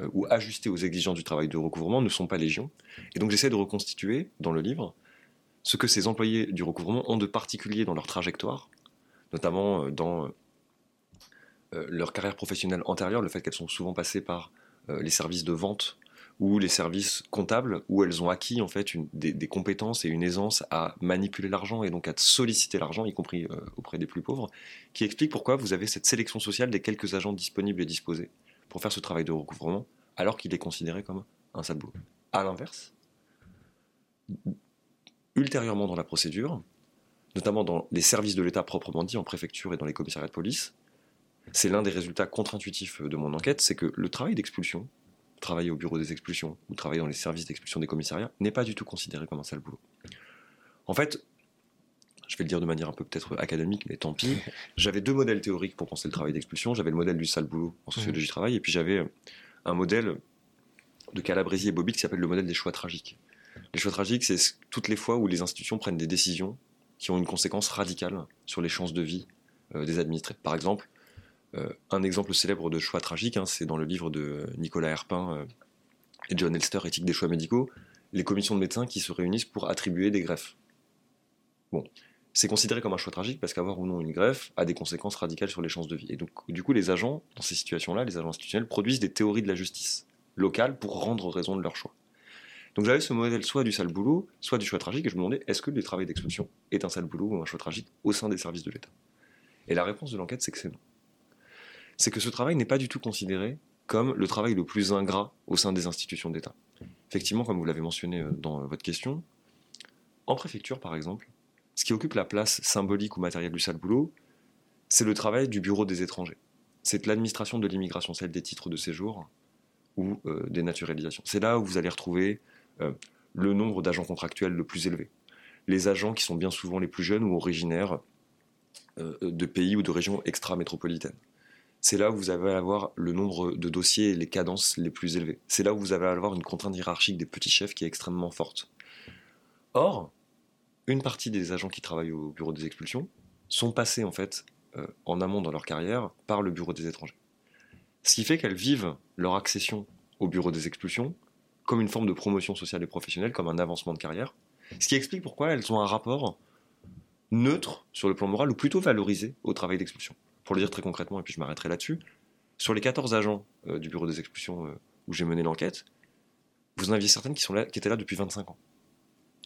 euh, ou ajustés aux exigences du travail de recouvrement ne sont pas légion. Et donc j'essaie de reconstituer dans le livre ce que ces employés du recouvrement ont de particulier dans leur trajectoire, notamment euh, dans leur carrière professionnelle antérieure, le fait qu'elles sont souvent passées par les services de vente ou les services comptables où elles ont acquis en fait des, compétences et une aisance à manipuler l'argent et donc à solliciter l'argent, y compris euh, auprès des plus pauvres, qui explique pourquoi vous avez cette sélection sociale des quelques agents disponibles et disposés pour faire ce travail de recouvrement, alors qu'il est considéré comme un sale boulot. À l'inverse, ultérieurement dans la procédure, notamment dans les services de l'État proprement dit, en préfecture et dans les commissariats de police, c'est l'un des résultats contre-intuitifs de mon enquête, c'est que le travail d'expulsion, travailler au bureau des expulsions ou travailler dans les services d'expulsion des commissariats n'est pas du tout considéré comme un sale boulot. En fait, je vais le dire de manière un peu peut-être académique, mais tant pis, <laughs> j'avais deux modèles théoriques pour penser le travail d'expulsion. J'avais le modèle du sale boulot en sociologie du travail, et puis j'avais un modèle de Calabresi et Bobbitt qui s'appelle le modèle des choix tragiques. Les choix tragiques, c'est toutes les fois où les institutions prennent des décisions qui ont une conséquence radicale sur les chances de vie euh, des administrés. Par exemple, un exemple célèbre de choix tragique, hein, c'est dans le livre de Nicolas Herpin euh, et John Elster, Éthique des choix médicaux, les commissions de médecins qui se réunissent pour attribuer des greffes. Bon, c'est considéré comme un choix tragique parce qu'avoir ou non une greffe a des conséquences radicales sur les chances de vie. Et donc, du coup, les agents, dans ces situations-là, les agents institutionnels, produisent des théories de la justice locale pour rendre raison de leur choix. Donc j'avais ce modèle soit du sale boulot, soit du choix tragique, et je me demandais est-ce que le travail d'expulsion est un sale boulot ou un choix tragique au sein des services de l'État? Et la réponse de l'enquête, c'est que c'est non c'est que ce travail n'est pas du tout considéré comme le travail le plus ingrat au sein des institutions d'État. Effectivement, comme vous l'avez mentionné euh, dans euh, votre question, en préfecture par exemple, ce qui occupe la place symbolique ou matérielle du sale boulot, c'est le travail du bureau des étrangers. C'est l'administration de l'immigration, celle des titres de séjour ou euh, des naturalisations. C'est là où vous allez retrouver le nombre d'agents contractuels le plus élevé. Les agents qui sont bien souvent les plus jeunes ou originaires de pays ou de régions extra-métropolitaines c'est là où vous allez avoir le nombre de dossiers et les cadences les plus élevées. C'est là où vous allez avoir une contrainte hiérarchique des petits chefs qui est extrêmement forte. Or, une partie des agents qui travaillent au bureau des expulsions sont passés en fait euh, en amont dans leur carrière par le bureau des étrangers. Ce qui fait qu'elles vivent leur accession au bureau des expulsions comme une forme de promotion sociale et professionnelle, comme un avancement de carrière. Ce qui explique pourquoi elles ont un rapport neutre sur le plan moral ou plutôt valorisé au travail d'expulsion. Pour le dire très concrètement, et puis je m'arrêterai là-dessus, sur les 14 agents euh, du bureau des expulsions euh, où j'ai mené l'enquête, vous en aviez certaines qui, étaient là depuis 25 ans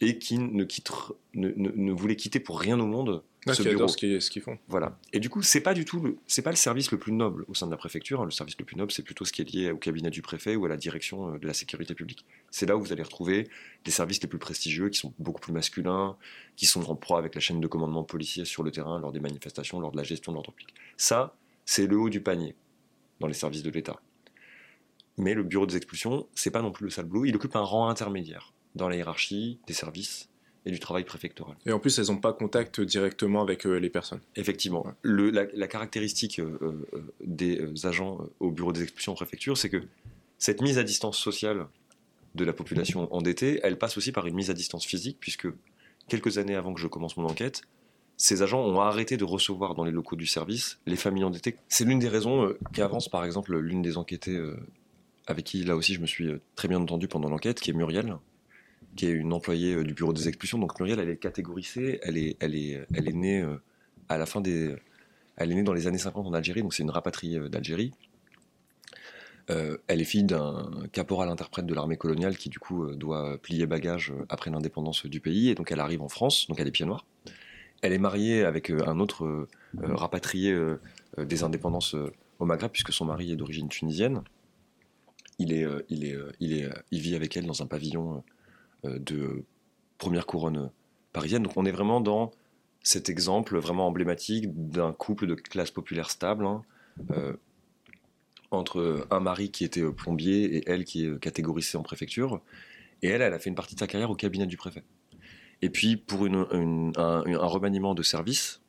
et qui ne, ne, ne, voulaient quitter pour rien au monde ah, ce bureau. ce qu'ils font. Voilà. Et du coup, c'est pas du tout, c'est pas le service le plus noble au sein de la préfecture. Le service le plus noble, c'est plutôt ce qui est lié au cabinet du préfet ou à la direction euh, de la sécurité publique. C'est là où vous allez retrouver les services les plus prestigieux, qui sont beaucoup plus masculins, qui sont en proie avec la chaîne de commandement policier sur le terrain lors des manifestations, lors de la gestion de l'ordre public. Ça, c'est le haut du panier dans les services de l'État. Mais le bureau des expulsions, c'est pas non plus le sale boulot. Il occupe un rang intermédiaire dans la hiérarchie des services et du travail préfectoral. Et en plus, elles n'ont pas contact directement avec euh, les personnes. Effectivement. Le, la, caractéristique euh, euh, des agents au bureau des expulsions en préfecture, c'est que cette mise à distance sociale de la population endettée, elle passe aussi par une mise à distance physique, puisque quelques années avant que je commence mon enquête, ces agents ont arrêté de recevoir dans les locaux du service les familles endettées. C'est l'une des raisons qui avance, par exemple, l'une des enquêtées avec qui, là aussi, je me suis très bien entendu pendant l'enquête, qui est Muriel, qui est une employée du bureau des expulsions. Donc Muriel, elle est catégorisée, elle est, elle est, elle est née à la fin des, elle est née dans les années 50 en Algérie, donc c'est une rapatriée d'Algérie. Euh, elle est fille d'un caporal interprète de l'armée coloniale qui du coup euh, doit plier bagage euh, après l'indépendance du pays et donc elle arrive en France, donc elle est pied noir. Elle est mariée avec un autre rapatrié des indépendances au Maghreb puisque son mari est d'origine tunisienne. Il, est, il, est, il, est, il vit avec elle dans un pavillon de première couronne parisienne. Donc on est vraiment dans cet exemple vraiment emblématique d'un couple de classe populaire stable. Hein, entre un mari qui était euh, plombier et elle qui est euh, catégorisée en préfecture. Et elle, elle a fait une partie de sa carrière au cabinet du préfet. Et puis, pour un, remaniement de service,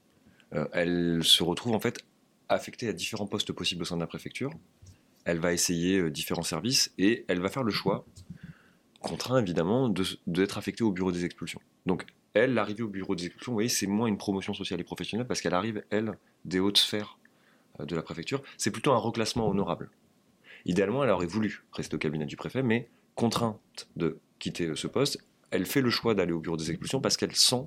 euh, elle se retrouve en fait affectée à différents postes possibles au sein de la préfecture. Elle va essayer différents services et elle va faire le choix, contraint évidemment, d'être affectée au bureau des expulsions. Donc, elle, l'arrivée au bureau des expulsions, vous voyez, c'est moins une promotion sociale et professionnelle parce qu'elle arrive, elle, des hautes sphères euh, de la préfecture, c'est plutôt un reclassement honorable. Idéalement, elle aurait voulu rester au cabinet du préfet, mais contrainte de quitter euh, ce poste, elle fait le choix d'aller au bureau des expulsions parce qu'elle sent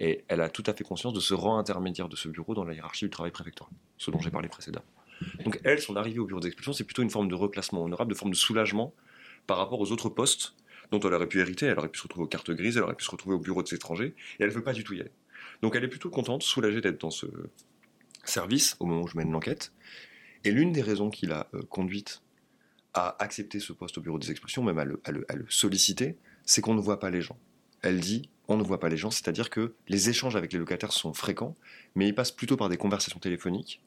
et elle a tout à fait conscience de ce rang intermédiaire de ce bureau dans la hiérarchie du travail préfectoral, ce dont j'ai parlé précédemment. Donc elle, son arrivée au bureau d'expulsion, c'est plutôt une forme de reclassement honorable, de forme de soulagement par rapport aux autres postes dont elle aurait pu hériter. Elle aurait pu se retrouver aux cartes grises, elle aurait pu se retrouver au bureau des étrangers, et elle ne veut pas du tout y aller. Donc elle est plutôt contente, soulagée d'être dans ce, service au moment où je mène l'enquête. Et l'une des raisons qui l'a euh, conduite à accepter ce poste au bureau des expulsions, même à le, solliciter, c'est qu'on ne voit pas les gens. Elle dit on ne voit pas les gens, c'est-à-dire que les échanges avec les locataires sont fréquents, mais ils passent plutôt par des conversations téléphoniques,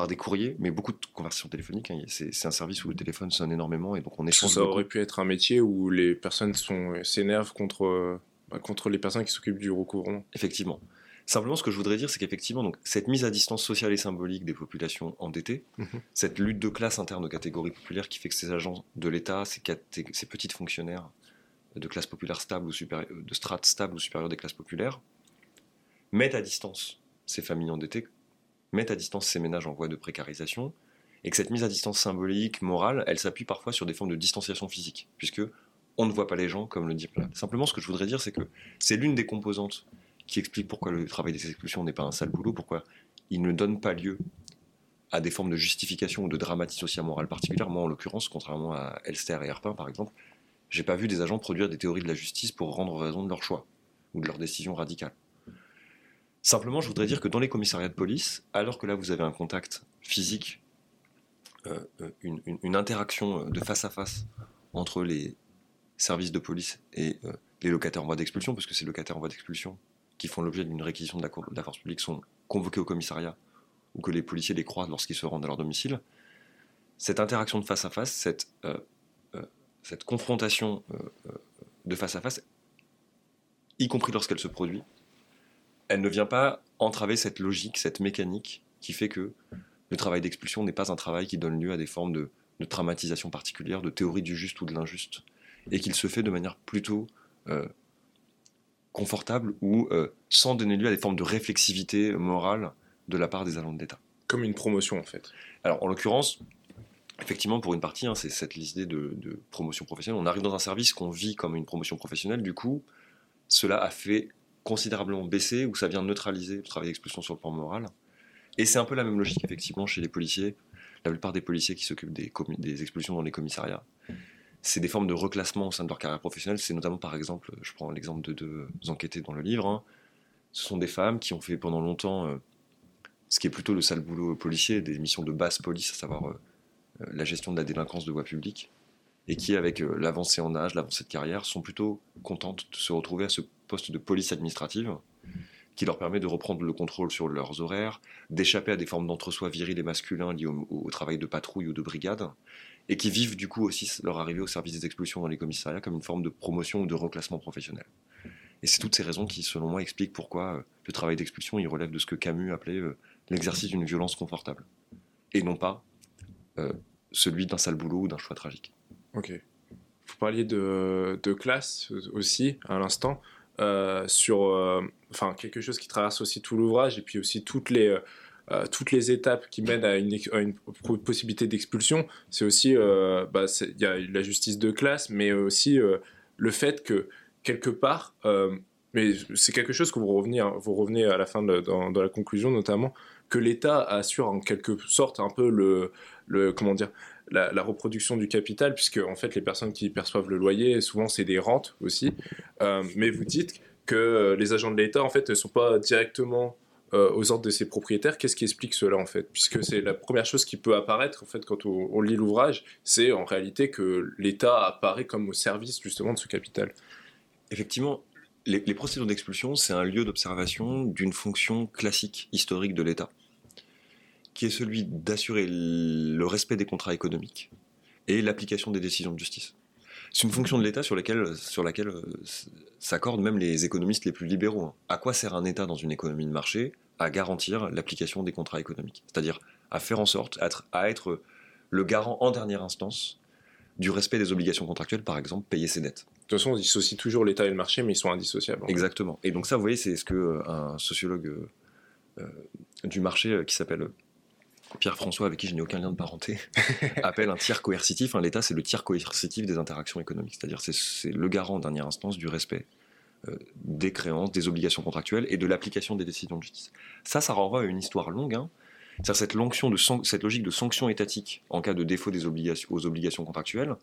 par des courriers, mais beaucoup de conversations téléphoniques. Hein. C'est un service où le téléphone sonne énormément et donc on échange. Ça aurait pu être un métier où les personnes s'énervent contre, euh, bah, contre les personnes qui s'occupent du recouvrement. Effectivement. Simplement, ce que je voudrais dire, c'est qu'effectivement, donc, cette mise à distance sociale et symbolique des populations endettées, mhm. cette lutte de classe interne aux catégories populaires qui fait que ces agents de l'État, ces, ces petites fonctionnaires de classe populaire stable ou de strates stable ou supérieure des classes populaires, mettent à distance ces familles endettées, mettent à distance ces ménages en voie de précarisation, et que cette mise à distance symbolique, morale, elle s'appuie parfois sur des formes de distanciation physique, puisque on ne voit pas les gens comme le dit Simplement, ce que je voudrais dire, c'est que c'est l'une des composantes qui explique pourquoi le travail des expulsions n'est pas un sale boulot, pourquoi il ne donne pas lieu à des formes de justification ou de dramatisme social moral particulière. Moi, en l'occurrence, contrairement à Elster et Herpin, par exemple, j'ai pas vu des agents produire des théories de la justice pour rendre raison de leur choix ou de leur décision radicale. Simplement, je voudrais dire que dans les commissariats de police, alors que là vous avez un contact physique, euh, euh, une, interaction de face à face entre les services de police et euh, les locataires en voie d'expulsion, parce que ces locataires en voie d'expulsion qui font l'objet d'une réquisition de la, force publique sont convoqués au commissariat ou que les policiers les croisent lorsqu'ils se rendent à leur domicile, cette interaction de face à face, cette, euh, euh, confrontation euh, de face à face, y compris lorsqu'elle se produit, elle ne vient pas entraver cette logique, cette mécanique qui fait que le travail d'expulsion n'est pas un travail qui donne lieu à des formes de, de traumatisation particulière, de théorie du juste ou de l'injuste, et qu'il se fait de manière plutôt confortable ou euh, sans donner lieu à des formes de réflexivité morale de la part des agents de l'État. Comme une promotion en fait. Alors en l'occurrence, effectivement pour une partie, hein, c'est cette idée de, promotion professionnelle. On arrive dans un service qu'on vit comme une promotion professionnelle, du coup cela a fait considérablement baisser ou ça vient neutraliser le travail d'expulsion sur le plan moral. Et c'est un peu la même logique effectivement chez les policiers. La plupart des policiers qui s'occupent des, des expulsions dans les commissariats c'est des formes de reclassement au sein de leur carrière professionnelle. C'est notamment, par exemple, je prends l'exemple de deux enquêtés dans le livre. Hein. Ce sont des femmes qui ont fait pendant longtemps euh, ce qui est plutôt le sale boulot policier, des missions de basse police, à savoir euh, euh, la gestion de la délinquance de voie publique, et qui, avec l'avancée en âge, l'avancée de carrière, sont plutôt contentes de se retrouver à ce poste de police administrative qui leur permet de reprendre le contrôle sur leurs horaires, d'échapper à des formes d'entre-soi viril et masculin liées au, travail de patrouille ou de brigade, et qui vivent du coup aussi leur arrivée au service des expulsions dans les commissariats comme une forme de promotion ou de reclassement professionnel. Et c'est toutes ces raisons qui, selon moi, expliquent pourquoi euh, le travail d'expulsion il relève de ce que Camus appelait euh, l'exercice d'une violence confortable, et non pas euh, celui d'un sale boulot ou d'un choix tragique. Ok. Vous parliez de, de classe aussi à l'instant. Euh, sur euh, enfin quelque chose qui traverse aussi tout l'ouvrage et puis aussi toutes les euh, toutes les étapes qui mènent à une, possibilité d'expulsion, c'est aussi bah, il y a la justice de classe, mais aussi le fait que quelque part, mais c'est quelque chose que vous revenez, hein, vous revenez à la fin de, dans, la conclusion notamment, que l'État assure en quelque sorte un peu le, le comment dire, la, reproduction du capital, puisque en fait les personnes qui perçoivent le loyer, souvent c'est des rentes aussi. Euh, mais vous dites que les agents de l'État en fait ne sont pas directement euh, aux ordres de ses propriétaires. Qu'est-ce qui explique cela en fait? Puisque c'est la première chose qui peut apparaître en fait quand on lit l'ouvrage, c'est en réalité que l'État apparaît comme au service justement de ce capital. Effectivement, les, procédures d'expulsion, c'est un lieu d'observation d'une fonction classique historique de l'État, qui est celui d'assurer le respect des contrats économiques et l'application des décisions de justice. C'est une fonction de l'État sur laquelle, sur laquelle euh, s'accordent même les économistes les plus libéraux. Hein. À quoi sert un État dans une économie de marché? À garantir l'application des contrats économiques, c'est-à-dire à faire en sorte à être le garant en dernière instance du respect des obligations contractuelles, par exemple payer ses dettes. De toute façon, on dissocie toujours l'État et le marché, mais ils sont indissociables. Exactement. Et donc ça, vous voyez, c'est ce que euh, un sociologue euh, euh, du marché qui s'appelle Pierre-François, avec qui je n'ai aucun lien de parenté, <laughs> appelle un tiers coercitif. L'État, c'est le tiers coercitif des interactions économiques. C'est-à-dire, c'est le garant en dernière instance du respect des créances, des obligations contractuelles et de l'application des décisions de justice. Ça, ça renvoie à une histoire longue. Hein. C'est cette, logique de sanction étatique en cas de défaut aux obligations contractuelles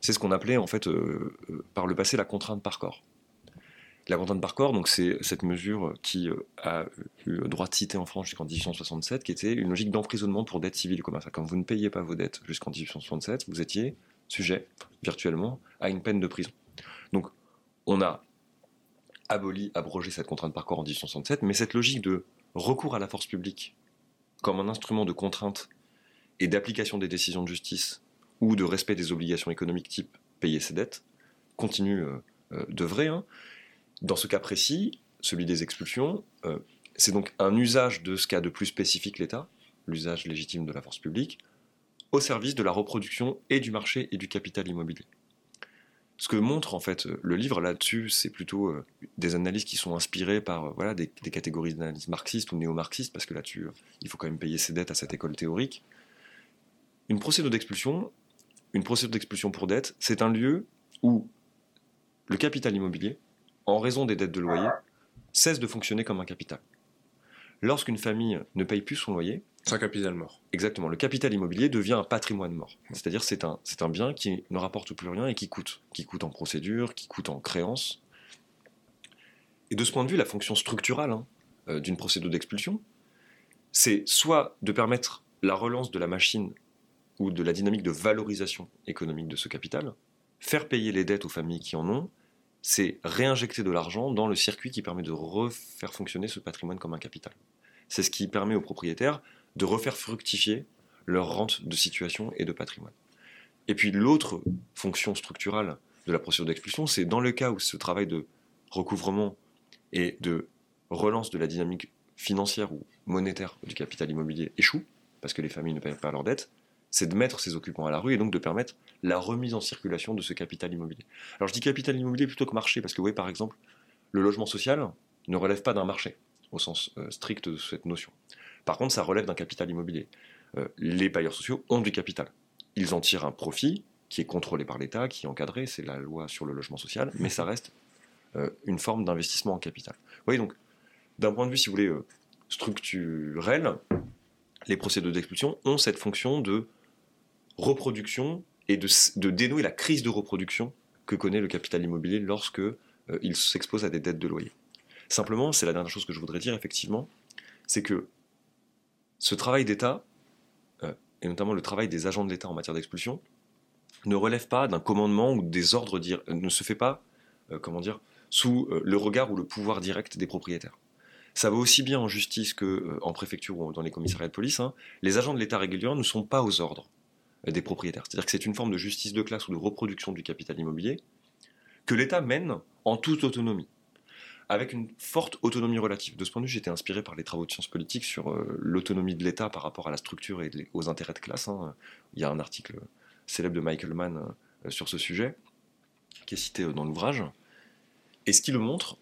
c'est ce qu'on appelait en fait euh, euh, par le passé la contrainte par corps. La contrainte par corps, donc c'est cette mesure qui euh, a eu droit de citer en France jusqu'en 1867, qui était une logique d'emprisonnement pour dette civile commerciale. Quand vous ne payez pas vos dettes jusqu'en 1867, vous étiez sujet virtuellement à une peine de prison. Donc on a aboli, abrogé cette contrainte par corps en 1867, mais cette logique de recours à la force publique comme un instrument de contrainte et d'application des décisions de justice ou de respect des obligations économiques type payer ses dettes continue euh, euh, de vrai. Hein. Dans ce cas précis, celui des expulsions, euh, c'est donc un usage de ce qu'a de plus spécifique l'État, l'usage légitime de la force publique, au service de la reproduction et du marché et du capital immobilier. Ce que montre en fait le livre là-dessus, c'est plutôt des analyses qui sont inspirées par voilà, des, des catégories d'analyse marxistes ou néo-marxistes, parce que là-dessus, il faut quand même payer ses dettes à cette école théorique. Une procédure d'expulsion, une procédure d'expulsion pour dette, c'est un lieu où le capital immobilier, en raison des dettes de loyer, cesse de fonctionner comme un capital. Lorsqu'une famille ne paye plus son loyer, c'est un capital mort. Exactement. Le capital immobilier devient un patrimoine mort. C'est-à-dire c'est un, c'est un bien qui ne rapporte plus rien et qui coûte. Qui coûte en procédure, qui coûte en créance. Et de ce point de vue, la fonction structurale hein, euh, d'une procédure d'expulsion, c'est soit de permettre la relance de la machine ou de la dynamique de valorisation économique de ce capital, faire payer les dettes aux familles qui en ont, c'est réinjecter de l'argent dans le circuit qui permet de refaire fonctionner ce patrimoine comme un capital. C'est ce qui permet aux propriétaires de refaire fructifier leur rente de situation et de patrimoine. Et puis l'autre fonction structurale de la procédure d'expulsion, c'est dans le cas où ce travail de recouvrement et de relance de la dynamique financière ou monétaire du capital immobilier échoue, parce que les familles ne payent pas leurs dettes, c'est de mettre ces occupants à la rue et donc de permettre la remise en circulation de ce capital immobilier. Alors je dis capital immobilier plutôt que marché, parce que vous voyez par exemple, le logement social ne relève pas d'un marché, au sens euh, strict de cette notion. Par contre, ça relève d'un capital immobilier. Euh, les bailleurs sociaux ont du capital. Ils en tirent un profit qui est contrôlé par l'État, qui est encadré, c'est la loi sur le logement social, mais ça reste euh, une forme d'investissement en capital. Vous voyez donc, d'un point de vue, si vous voulez, structurel, les procédures d'expulsion ont cette fonction de reproduction et de, dénouer la crise de reproduction que connaît le capital immobilier lorsque euh, il s'expose à des dettes de loyer. Simplement, c'est la dernière chose que je voudrais dire, effectivement, c'est que ce travail d'État, euh, et notamment le travail des agents de l'État en matière d'expulsion, ne relève pas d'un commandement ou des ordres, ne se fait pas, euh, comment dire, sous le regard ou le pouvoir direct des propriétaires. Ça va aussi bien en justice qu'en préfecture ou dans les commissariats de police. Hein. Les agents de l'État régulier ne sont pas aux ordres des propriétaires. C'est-à-dire que c'est une forme de justice de classe ou de reproduction du capital immobilier que l'État mène en toute autonomie, avec une forte autonomie relative. De ce point de vue, j'étais inspiré par les travaux de sciences politiques sur euh, l'autonomie de l'État par rapport à la structure et aux intérêts de classe. Hein. Il y a un article célèbre de Michael Mann euh, sur ce sujet, qui est cité euh, dans l'ouvrage. Et ce qui le montre,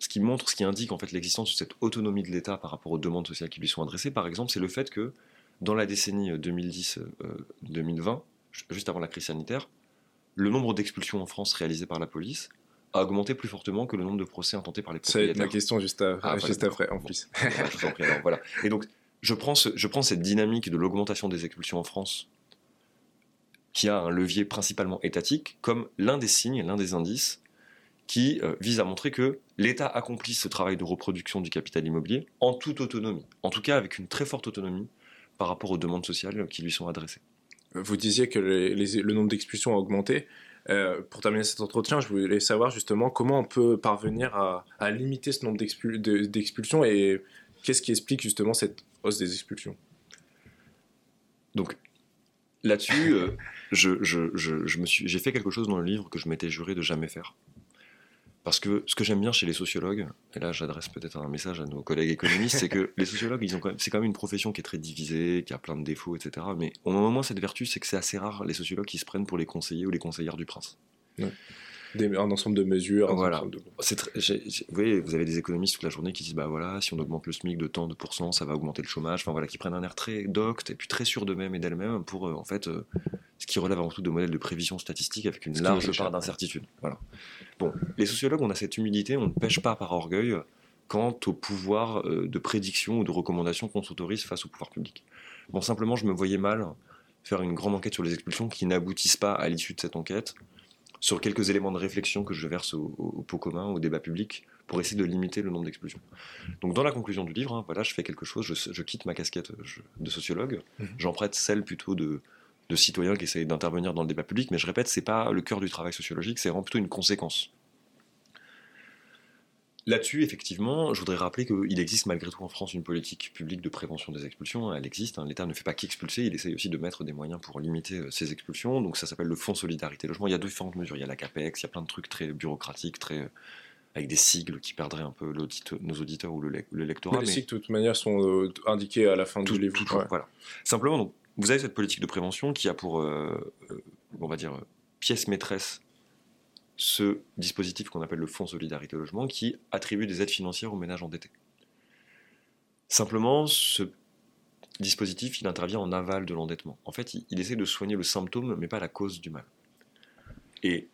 ce qui montre, ce qui indique en fait l'existence de cette autonomie de l'État par rapport aux demandes sociales qui lui sont adressées, par exemple, c'est le fait que dans la décennie 2010-2020, euh, juste avant la crise sanitaire, le nombre d'expulsions en France réalisées par la police a augmenté plus fortement que le nombre de procès intentés par les propriétaires. ma question juste, à- Ah, juste voilà, après, en Bon. plus. Bah, je prie, alors, voilà. Et donc, je prends, ce- je prends cette dynamique de l'augmentation des expulsions en France, qui a un levier principalement étatique, comme l'un des signes, l'un des indices qui euh, vise à montrer que l'État accomplit ce travail de reproduction du capital immobilier en toute autonomie, en tout cas avec une très forte autonomie par rapport aux demandes sociales qui lui sont adressées. Vous disiez que les- les- le nombre d'expulsions a augmenté. Euh, pour terminer cet entretien, je voulais savoir justement comment on peut parvenir à, à limiter ce nombre d'expul- de- d'expulsions et qu'est-ce qui explique justement cette hausse des expulsions? Donc là-dessus, euh, je, je- je- je me suis, j'ai fait quelque chose dans le livre que je m'étais juré de jamais faire. Parce que ce que j'aime bien chez les sociologues, et là j'adresse peut-être un message à nos collègues économistes, c'est que <laughs> les sociologues, ils ont c'est quand même une profession qui est très divisée, qui a plein de défauts, etc. Mais au moins cette vertu, c'est que c'est assez rare les sociologues qui se prennent pour les conseillers ou les conseillères du prince. Des- un ensemble de mesures. Voilà. vous voyez, vous avez des économistes toute la journée qui disent bah voilà, si on augmente le SMIC de tant de pourcents, ça va augmenter le chômage. Enfin voilà, qui prennent un air très docte et puis très sûr d'eux-mêmes et d'elles-mêmes pour euh, en fait euh, ce qui relève avant tout de modèles de prévision statistique avec une Ce large part d'incertitude. Voilà. Bon, les sociologues, on a cette humilité, on ne pêche pas par orgueil quant au pouvoir euh, de prédiction ou de recommandation qu'on s'autorise face au pouvoir public. Bon, simplement, je me voyais mal faire une grande enquête sur les expulsions qui n'aboutissent pas à l'issue de cette enquête sur quelques éléments de réflexion que je verse au, au- au pot commun, au débat public, pour essayer de limiter le nombre d'expulsions. Donc dans la conclusion du livre, hein, voilà, je fais quelque chose, je, je quitte ma casquette euh, je- de sociologue, j'en prête celle plutôt de, de citoyen qui essaye d'intervenir dans le débat public, mais je répète, c'est pas le cœur du travail sociologique, c'est vraiment plutôt une conséquence. Là-dessus, effectivement, je voudrais rappeler qu'il existe malgré tout en France une politique publique de prévention des expulsions. Elle existe. hein. L'État ne fait pas qu'expulser, il essaye aussi de mettre des moyens pour limiter euh, ces expulsions. Donc ça s'appelle le Fonds Solidarité Logement. Il y a différentes mesures. Il y a la CAPEX, il y a plein de trucs très bureaucratiques, très euh, avec des sigles qui perdraient un peu nos auditeurs ou le, le lectorat. Mais les mais- cycles, de toute manière, sont euh, indiqués à la fin tout- du livre. toujours, Ouais. voilà. Simplement, donc, vous avez cette politique de prévention qui a pour, euh, euh, on va dire, pièce maîtresse ce dispositif qu'on appelle le Fonds Solidarité Logement qui attribue des aides financières aux ménages endettés. Simplement, ce dispositif, il intervient en aval de l'endettement. En fait, il, il essaie de soigner le symptôme, mais pas la cause du mal. Et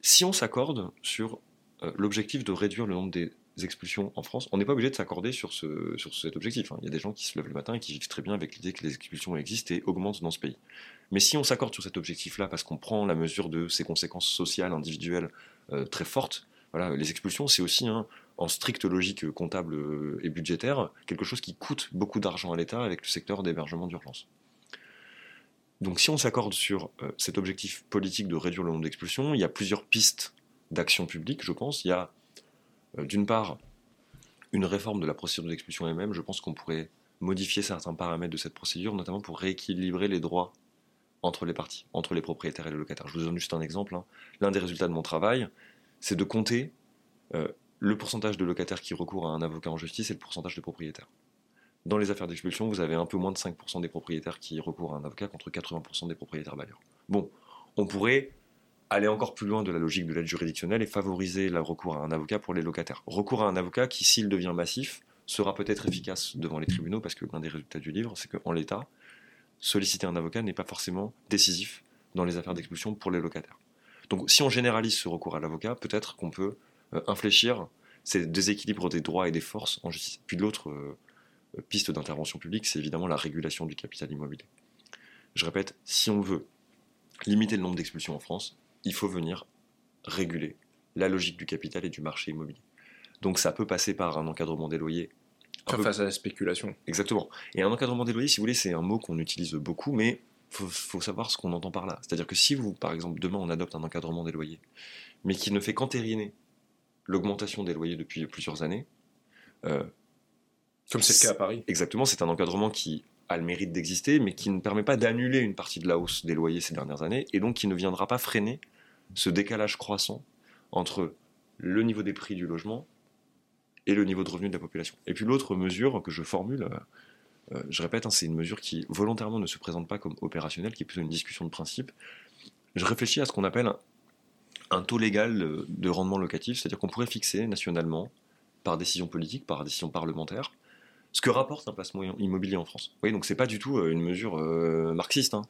si on s'accorde sur euh, l'objectif de réduire le nombre des expulsions en France, on n'est pas obligé de s'accorder sur, ce, sur cet objectif. hein. Il y a des gens qui se lèvent le matin et qui vivent très bien avec l'idée que les expulsions existent et augmentent dans ce pays. Mais si on s'accorde sur cet objectif-là parce qu'on prend la mesure de ses conséquences sociales, individuelles euh, très fortes, voilà, les expulsions, c'est aussi, hein, en stricte logique comptable euh, et budgétaire, quelque chose qui coûte beaucoup d'argent à l'État avec le secteur d'hébergement d'urgence. Donc si on s'accorde sur euh, cet objectif politique de réduire le nombre d'expulsions, il y a plusieurs pistes d'action publique, je pense. Il y a d'une part une réforme de la procédure d'expulsion elle-même. Je pense qu'on pourrait modifier certains paramètres de cette procédure, notamment pour rééquilibrer les droits entre les parties, entre les propriétaires et les locataires. Je vous donne juste un exemple. hein. L'un des résultats de mon travail, c'est de compter euh, le pourcentage de locataires qui recourent à un avocat en justice et le pourcentage de propriétaires. Dans les affaires d'expulsion, vous avez un peu moins de 5% des propriétaires qui recourent à un avocat contre 80% des propriétaires bailleurs. Bon, on pourrait aller encore plus loin de la logique de l'aide juridictionnelle et favoriser le recours à un avocat pour les locataires. Recours à un avocat qui, s'il devient massif, sera peut-être efficace devant les tribunaux, parce que l'un des résultats du livre, c'est qu'en l'état, solliciter un avocat n'est pas forcément décisif dans les affaires d'expulsion pour les locataires. Donc si on généralise ce recours à l'avocat, peut-être qu'on peut euh, infléchir ces déséquilibres des droits et des forces en justice. Puis l'autre euh, euh, piste d'intervention publique, c'est évidemment la régulation du capital immobilier. Je répète, si on veut limiter le nombre d'expulsions en France, il faut venir réguler la logique du capital et du marché immobilier. Donc ça peut passer par un encadrement des loyers. un Enfin, peu- face à la spéculation. Exactement. Et un encadrement des loyers, si vous voulez, c'est un mot qu'on utilise beaucoup, mais faut, faut savoir ce qu'on entend par là. C'est-à-dire que si vous, par exemple, demain on adopte un encadrement des loyers, mais qui ne fait qu'entériner l'augmentation des loyers depuis plusieurs années, euh, Comme c'est le cas à Paris. exactement, c'est un encadrement qui a le mérite d'exister, mais qui ne permet pas d'annuler une partie de la hausse des loyers ces dernières années, et donc qui ne viendra pas freiner ce décalage croissant entre le niveau des prix du logement et le niveau de revenu de la population. Et puis l'autre mesure que je formule, euh, je répète, hein, c'est une mesure qui volontairement ne se présente pas comme opérationnelle, qui est plutôt une discussion de principe. Je réfléchis à ce qu'on appelle un, taux légal de rendement locatif, c'est-à-dire qu'on pourrait fixer nationalement, par décision politique, par décision parlementaire, ce que rapporte un placement immobilier en France. Vous voyez, donc c'est pas du tout euh, une mesure euh, marxiste. hein.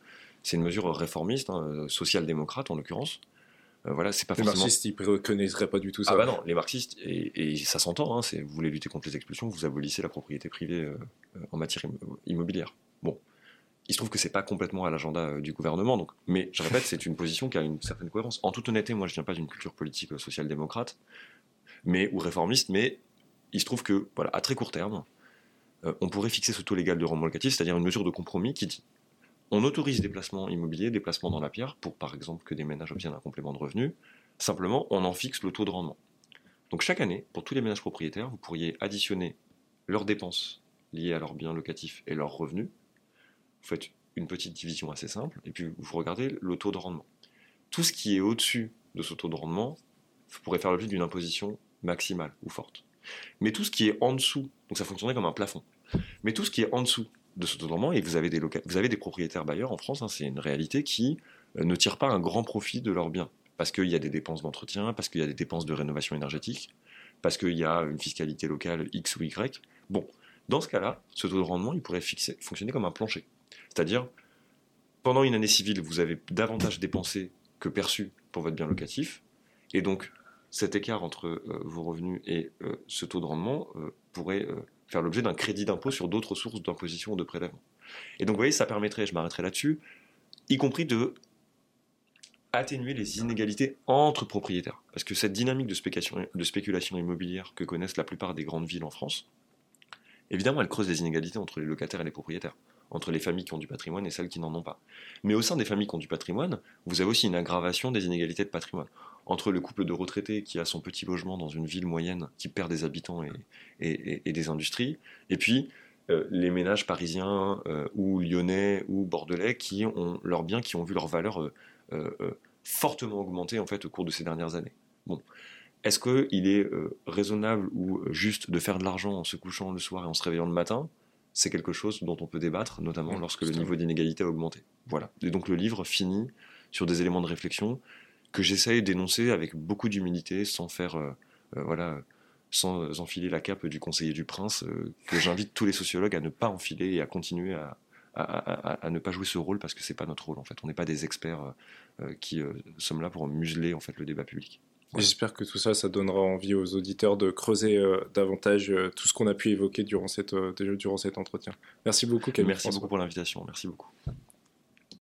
c'est une mesure réformiste, hein, social-démocrate en l'occurrence. Voilà, c'est pas les forcément. marxistes, ils reconnaîtraient pas du tout ça. Ah bah non, les marxistes, et, et ça s'entend, hein, vous voulez lutter contre les expulsions, vous abolissez la propriété privée en matière immobilière. Bon, il se trouve que c'est pas complètement à l'agenda euh, du gouvernement. Donc, mais je répète, c'est une position qui a une certaine cohérence. En toute honnêteté, moi, je viens pas d'une culture politique euh, social-démocrate, mais ou réformiste, mais il se trouve que, voilà, à très court terme, euh, on pourrait fixer ce taux légal de rendement locatif, c'est-à-dire une mesure de compromis qui dit on autorise des placements immobiliers, des placements dans la pierre, pour par exemple que des ménages obtiennent un complément de revenu. Simplement, on en fixe le taux de rendement. Donc chaque année, pour tous les ménages propriétaires, vous pourriez additionner leurs dépenses liées à leurs biens locatifs et leurs revenus vous faites une petite division assez simple, et puis vous regardez le taux de rendement. Tout ce qui est au-dessus de ce taux de rendement pourrait faire l'objet d'une imposition maximale ou forte. Mais tout ce qui est en dessous, donc ça fonctionnerait comme un plafond, mais tout ce qui est en dessous de ce taux de rendement, et vous avez des, vous avez des propriétaires bailleurs en France, hein, c'est une réalité qui euh, ne tirent pas un grand profit de leurs biens, parce qu'il y a des dépenses d'entretien, parce qu'il y a des dépenses de rénovation énergétique, parce qu'il y a une fiscalité locale X ou Y. Bon, dans ce cas-là, ce taux de rendement, il pourrait fonctionner comme un plancher. C'est-à-dire, pendant une année civile, vous avez davantage dépensé que perçu pour votre bien locatif, et donc cet écart entre euh, vos revenus et euh, ce taux de rendement pourrait l'objet d'un crédit d'impôt sur d'autres sources d'imposition ou de prélèvement. Et donc vous voyez, ça permettrait, je m'arrêterai là-dessus, y compris de atténuer les inégalités entre propriétaires. Parce que cette dynamique de spéculation, de spéculation immobilière que connaissent la plupart des grandes villes en France, évidemment, elle creuse les inégalités entre les locataires et les propriétaires entre les familles qui ont du patrimoine et celles qui n'en ont pas. Mais au sein des familles qui ont du patrimoine, vous avez aussi une aggravation des inégalités de patrimoine. Entre le couple de retraités qui a son petit logement dans une ville moyenne qui perd des habitants et, des industries, et puis euh, les ménages parisiens euh, ou lyonnais ou bordelais qui ont leurs biens qui ont vu leur valeur euh, fortement augmenter en fait au cours de ces dernières années. Bon. Est-ce qu'il est raisonnable ou juste de faire de l'argent en se couchant le soir et en se réveillant le matin c'est quelque chose dont on peut débattre, notamment lorsque le niveau d'inégalité a augmenté. Voilà. Et donc le livre finit sur des éléments de réflexion que j'essaye d'énoncer avec beaucoup d'humilité, sans faire, euh, euh, voilà, sans enfiler la cape du conseiller du prince, euh, que j'invite tous les sociologues à ne pas enfiler et à continuer à, à, ne pas jouer ce rôle parce que c'est pas notre rôle en fait. On n'est pas des experts qui sommes là pour museler en fait le débat public. J'espère que tout ça, ça donnera envie aux auditeurs de creuser euh, davantage euh, tout ce qu'on a pu évoquer durant, cette, euh, durant cet entretien. Merci beaucoup, Camille. Merci beaucoup pour l'invitation. Merci beaucoup.